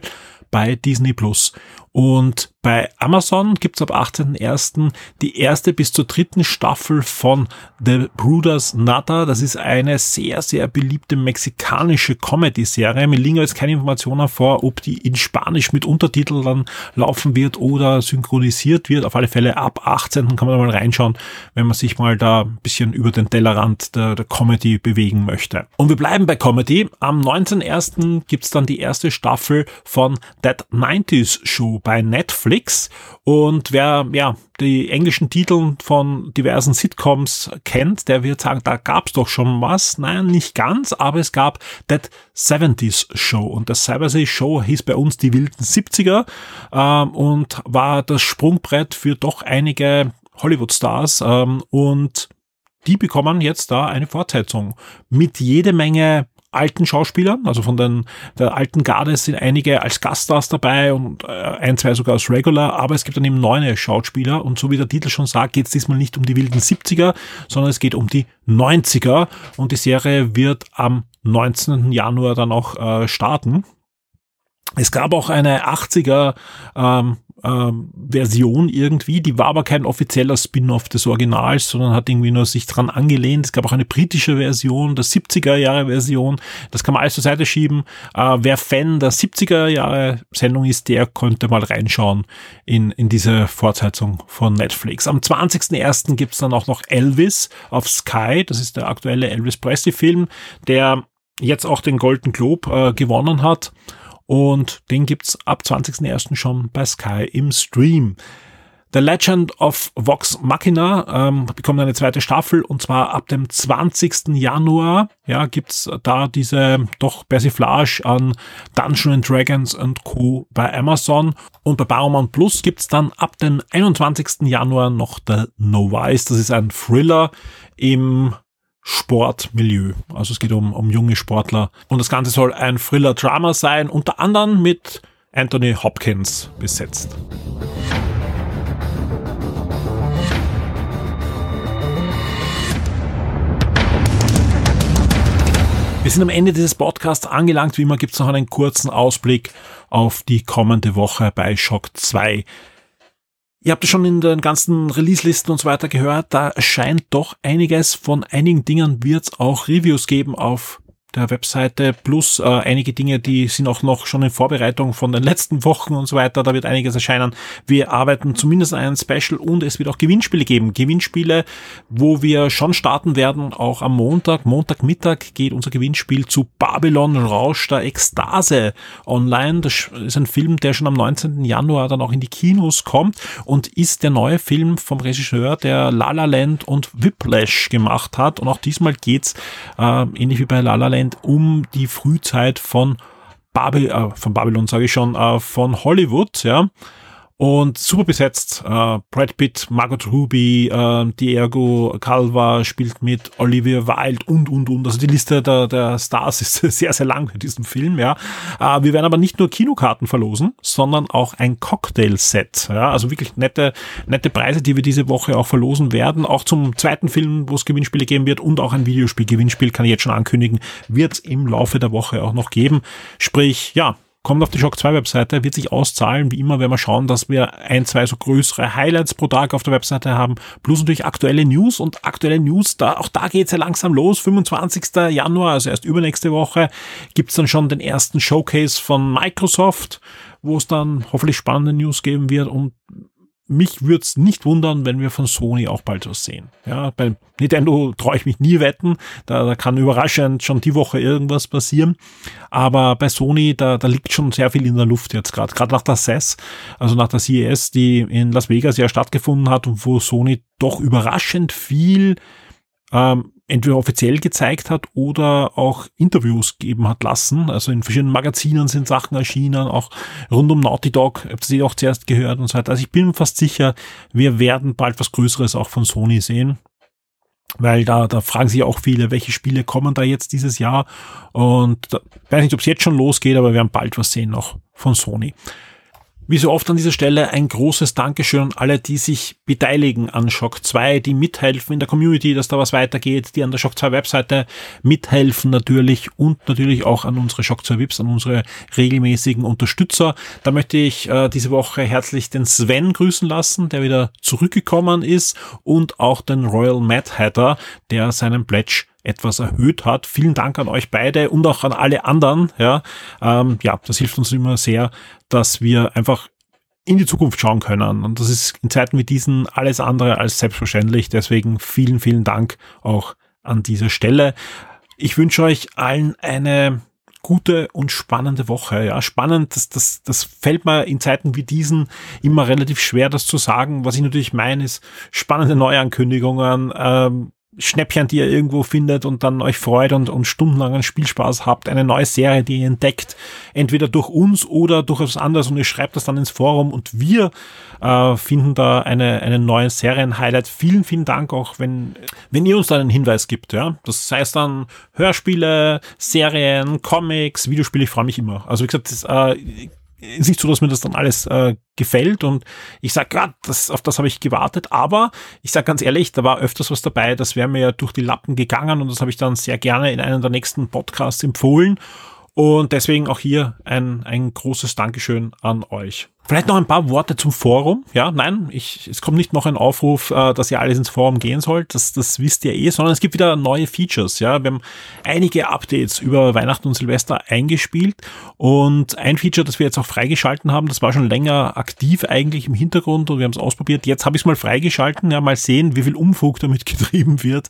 bei Disney Plus. Und bei Amazon gibt's ab 18.01. die erste bis zur dritten Staffel von The Brothers Nada. Das ist eine sehr, sehr beliebte mexikanische Comedy-Serie. Mir liegen jetzt keine Informationen vor, ob die in Spanisch mit Untertiteln dann laufen wird oder synchronisiert wird. Auf alle Fälle ab 18. kann man mal reinschauen, wenn man sich mal da ein bisschen über den Tellerrand der, der Comedy bewegen möchte. Und wir bleiben bei Comedy. Am 19.01. gibt's dann die erste Staffel von That 90s Show bei Netflix. Und wer ja die englischen Titel von diversen Sitcoms kennt, der wird sagen, da gab's doch schon was. Nein, nicht ganz, aber es gab That 70s Show. Und das 70s Show hieß bei uns die wilden 70er ähm, und war das Sprungbrett für doch einige Hollywood-Stars. Ähm, und die bekommen jetzt da eine Fortsetzung mit jede Menge alten Schauspielern, also von den der alten Garde sind einige als Gaststars dabei und äh, ein, zwei sogar als Regular, aber es gibt dann eben neue Schauspieler und so wie der Titel schon sagt, geht es diesmal nicht um die wilden 70er, sondern es geht um die 90er und die Serie wird am 19. Januar dann auch äh, starten. Es gab auch eine 80er ähm, Version irgendwie, die war aber kein offizieller Spin-off des Originals, sondern hat irgendwie nur sich dran angelehnt. Es gab auch eine britische Version, der 70er Jahre Version. Das kann man alles zur Seite schieben. Äh, wer Fan der 70er Jahre Sendung ist, der könnte mal reinschauen in, in diese Fortsetzung von Netflix. Am 20.01. gibt's dann auch noch Elvis auf Sky. Das ist der aktuelle Elvis Presley Film, der jetzt auch den Golden Globe äh, gewonnen hat. Und den gibt's ab 20.01. schon bei Sky im Stream. The Legend of Vox Machina ähm, bekommt eine zweite Staffel und zwar ab dem 20. Januar ja, gibt's da diese doch Persiflage an Dungeons Dragons and Co. bei Amazon und bei Paramount Plus gibt's dann ab dem 21. Januar noch The No Vice. Das ist ein Thriller im Sportmilieu. Also es geht um, um junge Sportler. Und das Ganze soll ein Thriller-Drama sein, unter anderem mit Anthony Hopkins besetzt. Wir sind am Ende dieses Podcasts angelangt. Wie immer gibt es noch einen kurzen Ausblick auf die kommende Woche bei Shock 2. Ihr habt es schon in den ganzen Release-Listen und so weiter gehört, da erscheint doch einiges. Von einigen Dingen wird es auch Reviews geben auf der Webseite plus äh, einige Dinge, die sind auch noch schon in Vorbereitung von den letzten Wochen und so weiter. Da wird einiges erscheinen. Wir arbeiten zumindest an einem Special und es wird auch Gewinnspiele geben. Gewinnspiele, wo wir schon starten werden, auch am Montag. Montagmittag geht unser Gewinnspiel zu Babylon Rausch der Ekstase online. Das ist ein Film, der schon am 19. Januar dann auch in die Kinos kommt und ist der neue Film vom Regisseur, der La La Land und Whiplash gemacht hat. Und auch diesmal geht's äh, ähnlich wie bei La La Land Moment um die Frühzeit von Babylon, äh, von Babylon sage ich schon, äh, von Hollywood, ja. Und super besetzt. Äh, Brad Pitt, Margot Ruby, äh, Diego Calva spielt mit, Olivia Wilde und, und, und. Also die Liste der, der Stars ist sehr, sehr lang für diesen Film, ja. Äh, wir werden aber nicht nur Kinokarten verlosen, sondern auch ein Cocktail-Set. Ja, also wirklich nette, nette Preise, die wir diese Woche auch verlosen werden. Auch zum zweiten Film, wo es Gewinnspiele geben wird und auch ein Videospiel-Gewinnspiel, kann ich jetzt schon ankündigen, wird es im Laufe der Woche auch noch geben. Sprich, ja, kommt auf die Shock 2 Webseite, wird sich auszahlen. Wie immer werden wir schauen, dass wir ein, zwei so größere Highlights pro Tag auf der Webseite haben. Plus natürlich aktuelle News und aktuelle News, da, auch da geht's ja langsam los. 25. Januar, also erst übernächste Woche, gibt's dann schon den ersten Showcase von Microsoft, wo es dann hoffentlich spannende News geben wird und mich würde es nicht wundern, wenn wir von Sony auch bald was sehen. Ja, bei Nintendo traue ich mich nie wetten. Da, da kann überraschend schon die Woche irgendwas passieren. Aber bei Sony, da, da liegt schon sehr viel in der Luft jetzt gerade. Gerade nach der CES, also nach der CES, die in Las Vegas ja stattgefunden hat und wo Sony doch überraschend viel ähm, entweder offiziell gezeigt hat oder auch Interviews geben hat lassen. Also in verschiedenen Magazinen sind Sachen erschienen, auch rund um Naughty Dog, habt ihr auch zuerst gehört und so weiter. Also ich bin fast sicher, wir werden bald was Größeres auch von Sony sehen. Weil da, da fragen sich auch viele, welche Spiele kommen da jetzt dieses Jahr. Und da, weiß nicht, ob es jetzt schon losgeht, aber wir werden bald was sehen noch von Sony. Wie so oft an dieser Stelle ein großes Dankeschön an alle, die sich beteiligen an Shock 2, die mithelfen in der Community, dass da was weitergeht, die an der Shock 2 Webseite mithelfen natürlich und natürlich auch an unsere Shock 2 VIPs, an unsere regelmäßigen Unterstützer. Da möchte ich äh, diese Woche herzlich den Sven grüßen lassen, der wieder zurückgekommen ist und auch den Royal Mad Hatter, der seinen Pledge etwas erhöht hat. Vielen Dank an euch beide und auch an alle anderen. Ja, ähm, ja, das hilft uns immer sehr, dass wir einfach in die Zukunft schauen können. Und das ist in Zeiten wie diesen alles andere als selbstverständlich. Deswegen vielen, vielen Dank auch an dieser Stelle. Ich wünsche euch allen eine gute und spannende Woche. Ja, spannend, das, das, das fällt mir in Zeiten wie diesen immer relativ schwer, das zu sagen. Was ich natürlich meine, ist spannende Neuankündigungen, ähm, Schnäppchen, die ihr irgendwo findet und dann euch freut und, und stundenlang einen Spielspaß habt, eine neue Serie, die ihr entdeckt, entweder durch uns oder durch etwas anderes und ihr schreibt das dann ins Forum und wir äh, finden da eine, eine neue Serien-Highlight. Vielen, vielen Dank auch, wenn, wenn ihr uns da einen Hinweis gibt, ja. Das heißt dann Hörspiele, Serien, Comics, Videospiele, ich freue mich immer. Also wie gesagt, das, äh, nicht so, dass mir das dann alles äh, gefällt und ich sage, ja, das, auf das habe ich gewartet, aber ich sage ganz ehrlich, da war öfters was dabei, das wäre mir ja durch die Lappen gegangen und das habe ich dann sehr gerne in einem der nächsten Podcasts empfohlen und deswegen auch hier ein, ein großes Dankeschön an euch. Vielleicht noch ein paar Worte zum Forum. Ja, nein, ich, es kommt nicht noch ein Aufruf, äh, dass ihr alles ins Forum gehen sollt. Das, das wisst ihr eh, sondern es gibt wieder neue Features. Ja, wir haben einige Updates über Weihnachten und Silvester eingespielt und ein Feature, das wir jetzt auch freigeschalten haben, das war schon länger aktiv eigentlich im Hintergrund und wir haben es ausprobiert. Jetzt habe ich es mal freigeschalten. Ja, mal sehen, wie viel Umfug damit getrieben wird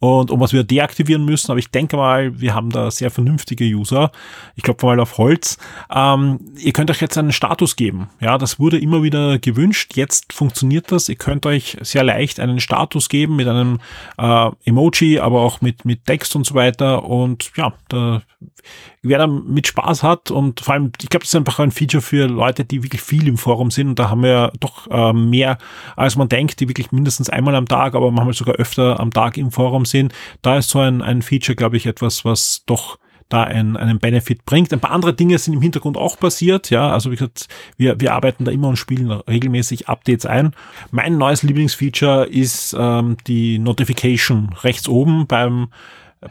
und um was wir deaktivieren müssen. Aber ich denke mal, wir haben da sehr vernünftige User. Ich glaube mal auf Holz. Ähm, ihr könnt euch jetzt einen Status geben. Ja, das wurde immer wieder gewünscht. Jetzt funktioniert das. Ihr könnt euch sehr leicht einen Status geben mit einem äh, Emoji, aber auch mit, mit Text und so weiter. Und ja, da, wer da mit Spaß hat und vor allem, ich glaube, das ist einfach ein Feature für Leute, die wirklich viel im Forum sind. Und da haben wir doch äh, mehr, als man denkt, die wirklich mindestens einmal am Tag, aber manchmal sogar öfter am Tag im Forum sind. Da ist so ein, ein Feature, glaube ich, etwas, was doch da ein, einen Benefit bringt. Ein paar andere Dinge sind im Hintergrund auch passiert. Ja, also wie gesagt, wir, wir arbeiten da immer und spielen regelmäßig Updates ein. Mein neues Lieblingsfeature ist ähm, die Notification rechts oben beim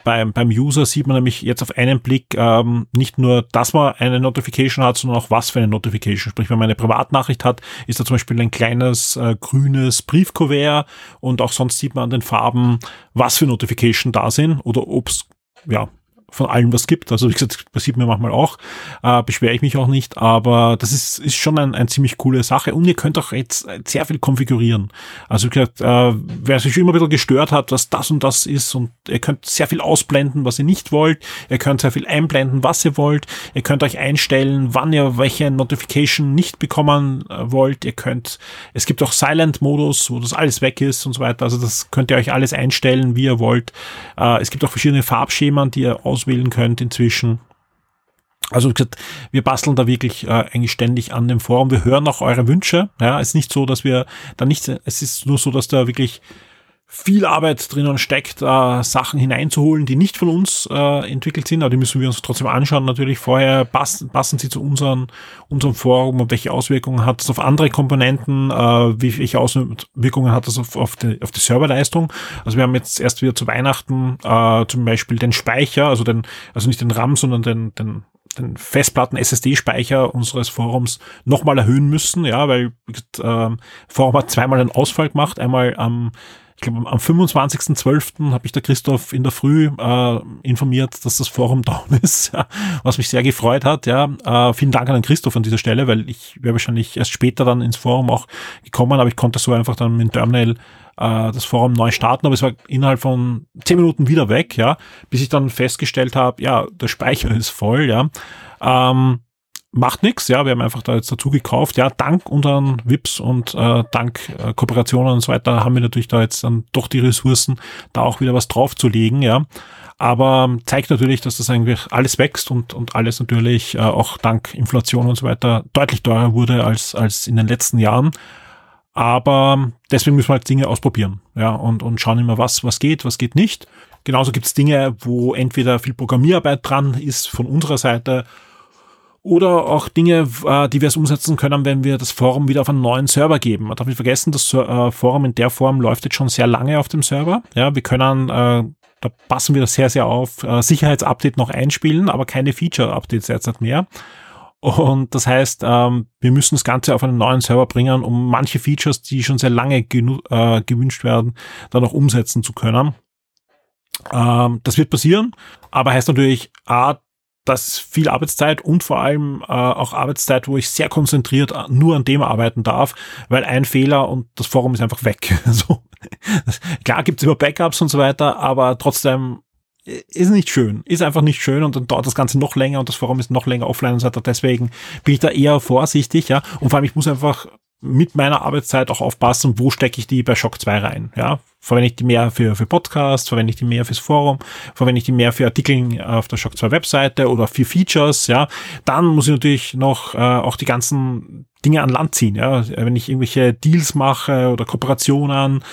beim, beim User sieht man nämlich jetzt auf einen Blick ähm, nicht nur, dass man eine Notification hat, sondern auch was für eine Notification. Sprich, wenn man eine Privatnachricht hat, ist da zum Beispiel ein kleines äh, grünes Briefkuvert und auch sonst sieht man an den Farben, was für Notification da sind oder ob's ja von allem was gibt. Also wie gesagt, passiert mir manchmal auch, äh, beschwere ich mich auch nicht, aber das ist, ist schon ein, ein ziemlich coole Sache und ihr könnt auch jetzt sehr viel konfigurieren. Also wie gesagt, äh, wer sich immer ein bisschen gestört hat, was das und das ist und ihr könnt sehr viel ausblenden, was ihr nicht wollt, ihr könnt sehr viel einblenden, was ihr wollt, ihr könnt euch einstellen, wann ihr welche Notification nicht bekommen äh, wollt, ihr könnt, es gibt auch Silent-Modus, wo das alles weg ist und so weiter, also das könnt ihr euch alles einstellen, wie ihr wollt. Äh, es gibt auch verschiedene Farbschemen, die ihr aus auswählen könnt inzwischen. Also wie gesagt, wir basteln da wirklich äh, eigentlich ständig an dem Forum. Wir hören auch eure Wünsche. Ja, es ist nicht so, dass wir da nicht, es ist nur so, dass da wirklich viel Arbeit drinnen steckt, äh, Sachen hineinzuholen, die nicht von uns äh, entwickelt sind, aber die müssen wir uns trotzdem anschauen. Natürlich vorher passen, passen sie zu unseren, unserem Forum und welche Auswirkungen hat das auf andere Komponenten, äh, wie, welche Auswirkungen hat das auf, auf, die, auf die Serverleistung. Also wir haben jetzt erst wieder zu Weihnachten äh, zum Beispiel den Speicher, also den, also nicht den RAM, sondern den, den den Festplatten-SSD-Speicher unseres Forums nochmal erhöhen müssen, ja, weil äh, Forum hat zweimal einen Ausfall gemacht, einmal am ich glaube, am 25.12. habe ich der Christoph in der Früh äh, informiert, dass das Forum down ist, ja, was mich sehr gefreut hat. Ja, äh, vielen Dank an den Christoph an dieser Stelle, weil ich wäre wahrscheinlich erst später dann ins Forum auch gekommen, aber ich konnte so einfach dann mit dem Terminal äh, das Forum neu starten, aber es war innerhalb von zehn Minuten wieder weg, ja, bis ich dann festgestellt habe, ja, der Speicher ist voll, ja. Ähm, macht nichts, ja, wir haben einfach da jetzt dazu gekauft, ja, dank unseren VIPs und äh, dank äh, Kooperationen und so weiter haben wir natürlich da jetzt dann doch die Ressourcen, da auch wieder was draufzulegen, ja. Aber zeigt natürlich, dass das eigentlich alles wächst und, und alles natürlich äh, auch dank Inflation und so weiter deutlich teurer wurde als, als in den letzten Jahren. Aber deswegen müssen wir halt Dinge ausprobieren, ja, und, und schauen immer, was, was geht, was geht nicht. Genauso gibt's Dinge, wo entweder viel Programmierarbeit dran ist von unserer Seite oder auch Dinge, äh, die wir es umsetzen können, wenn wir das Forum wieder auf einen neuen Server geben. Man darf nicht vergessen, das äh, Forum in der Form läuft jetzt schon sehr lange auf dem Server. Ja, wir können, äh, da passen wir sehr, sehr auf, Sicherheitsupdate noch einspielen, aber keine Feature-Updates derzeit mehr. Und das heißt, ähm, wir müssen das Ganze auf einen neuen Server bringen, um manche Features, die schon sehr lange gewünscht werden, dann auch umsetzen zu können. Ähm, das wird passieren, aber heißt natürlich, A, das ist viel Arbeitszeit und vor allem äh, auch Arbeitszeit, wo ich sehr konzentriert nur an dem arbeiten darf, weil ein Fehler und das Forum ist einfach weg. so. Klar gibt's immer Backups und so weiter, aber trotzdem äh, ist nicht schön, ist einfach nicht schön und dann dauert das Ganze noch länger und das Forum ist noch länger offline und so weiter. Deswegen bin ich da eher vorsichtig, ja. Und vor allem, ich muss einfach mit meiner Arbeitszeit auch aufpassen, wo stecke ich die bei Shock 2 rein. Ja, verwende ich die mehr für, für Podcasts, verwende ich die mehr fürs Forum, verwende ich die mehr für Artikel auf der Shock 2 Webseite oder für Features, ja. Dann muss ich natürlich noch äh, auch die ganzen Dinge an Land ziehen, ja. Wenn ich irgendwelche Deals mache oder Kooperationen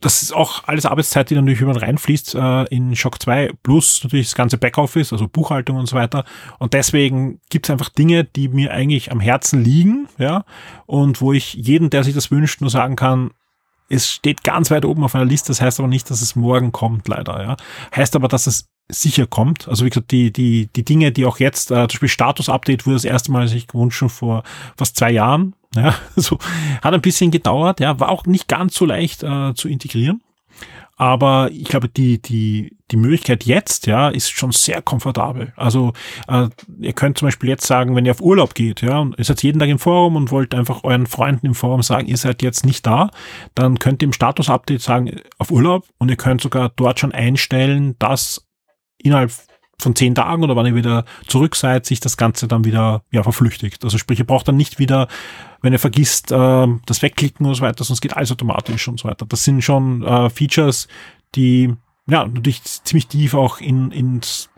das ist auch alles Arbeitszeit, die natürlich über reinfließt äh, in Shock 2, plus natürlich das ganze Backoffice, also Buchhaltung und so weiter. Und deswegen gibt es einfach Dinge, die mir eigentlich am Herzen liegen, ja, und wo ich jeden, der sich das wünscht, nur sagen kann, es steht ganz weit oben auf einer Liste, das heißt aber nicht, dass es morgen kommt, leider, ja. Heißt aber, dass es sicher kommt. Also wie gesagt, die, die, die Dinge, die auch jetzt, äh, zum Beispiel Status-Update wurde das erste Mal sich gewünscht schon vor fast zwei Jahren. Ja, so hat ein bisschen gedauert, ja, war auch nicht ganz so leicht äh, zu integrieren. Aber ich glaube, die, die, die Möglichkeit jetzt, ja, ist schon sehr komfortabel. Also, äh, ihr könnt zum Beispiel jetzt sagen, wenn ihr auf Urlaub geht, ja, und ihr seid jeden Tag im Forum und wollt einfach euren Freunden im Forum sagen, ihr seid jetzt nicht da, dann könnt ihr im Status-Update sagen, auf Urlaub und ihr könnt sogar dort schon einstellen, dass innerhalb von zehn Tagen oder wann ihr wieder zurück seid, sich das Ganze dann wieder ja, verflüchtigt. Also sprich, ihr braucht dann nicht wieder, wenn ihr vergisst, äh, das Wegklicken und so weiter, sonst geht alles automatisch und so weiter. Das sind schon äh, Features, die ja natürlich ziemlich tief auch in, ins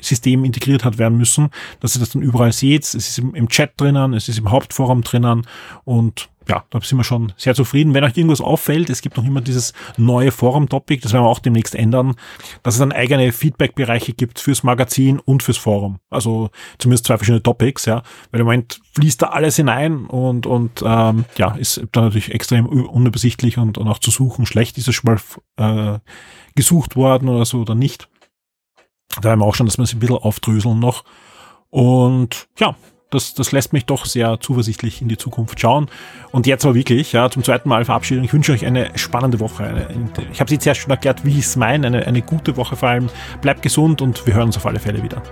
System integriert hat werden müssen, dass ihr das dann überall seht. Es ist im, im Chat drinnen, es ist im Hauptforum drinnen und ja, da sind wir schon sehr zufrieden. Wenn euch irgendwas auffällt, es gibt noch immer dieses neue Forum-Topic, das werden wir auch demnächst ändern, dass es dann eigene Feedback-Bereiche gibt fürs Magazin und fürs Forum. Also zumindest zwei verschiedene Topics, ja. Weil im Moment fließt da alles hinein und, und ähm, ja, ist dann natürlich extrem unübersichtlich und, und auch zu suchen schlecht. Ist es schon mal äh, gesucht worden oder so oder nicht? Da haben wir auch schon, dass wir es ein bisschen aufdröseln noch. Und ja, das, das lässt mich doch sehr zuversichtlich in die Zukunft schauen. Und jetzt aber wirklich, ja, zum zweiten Mal Verabschiedung. Ich wünsche euch eine spannende Woche. Eine, ich habe es jetzt erst schon erklärt, wie ich es meine. Eine, eine gute Woche vor allem. Bleibt gesund und wir hören uns auf alle Fälle wieder.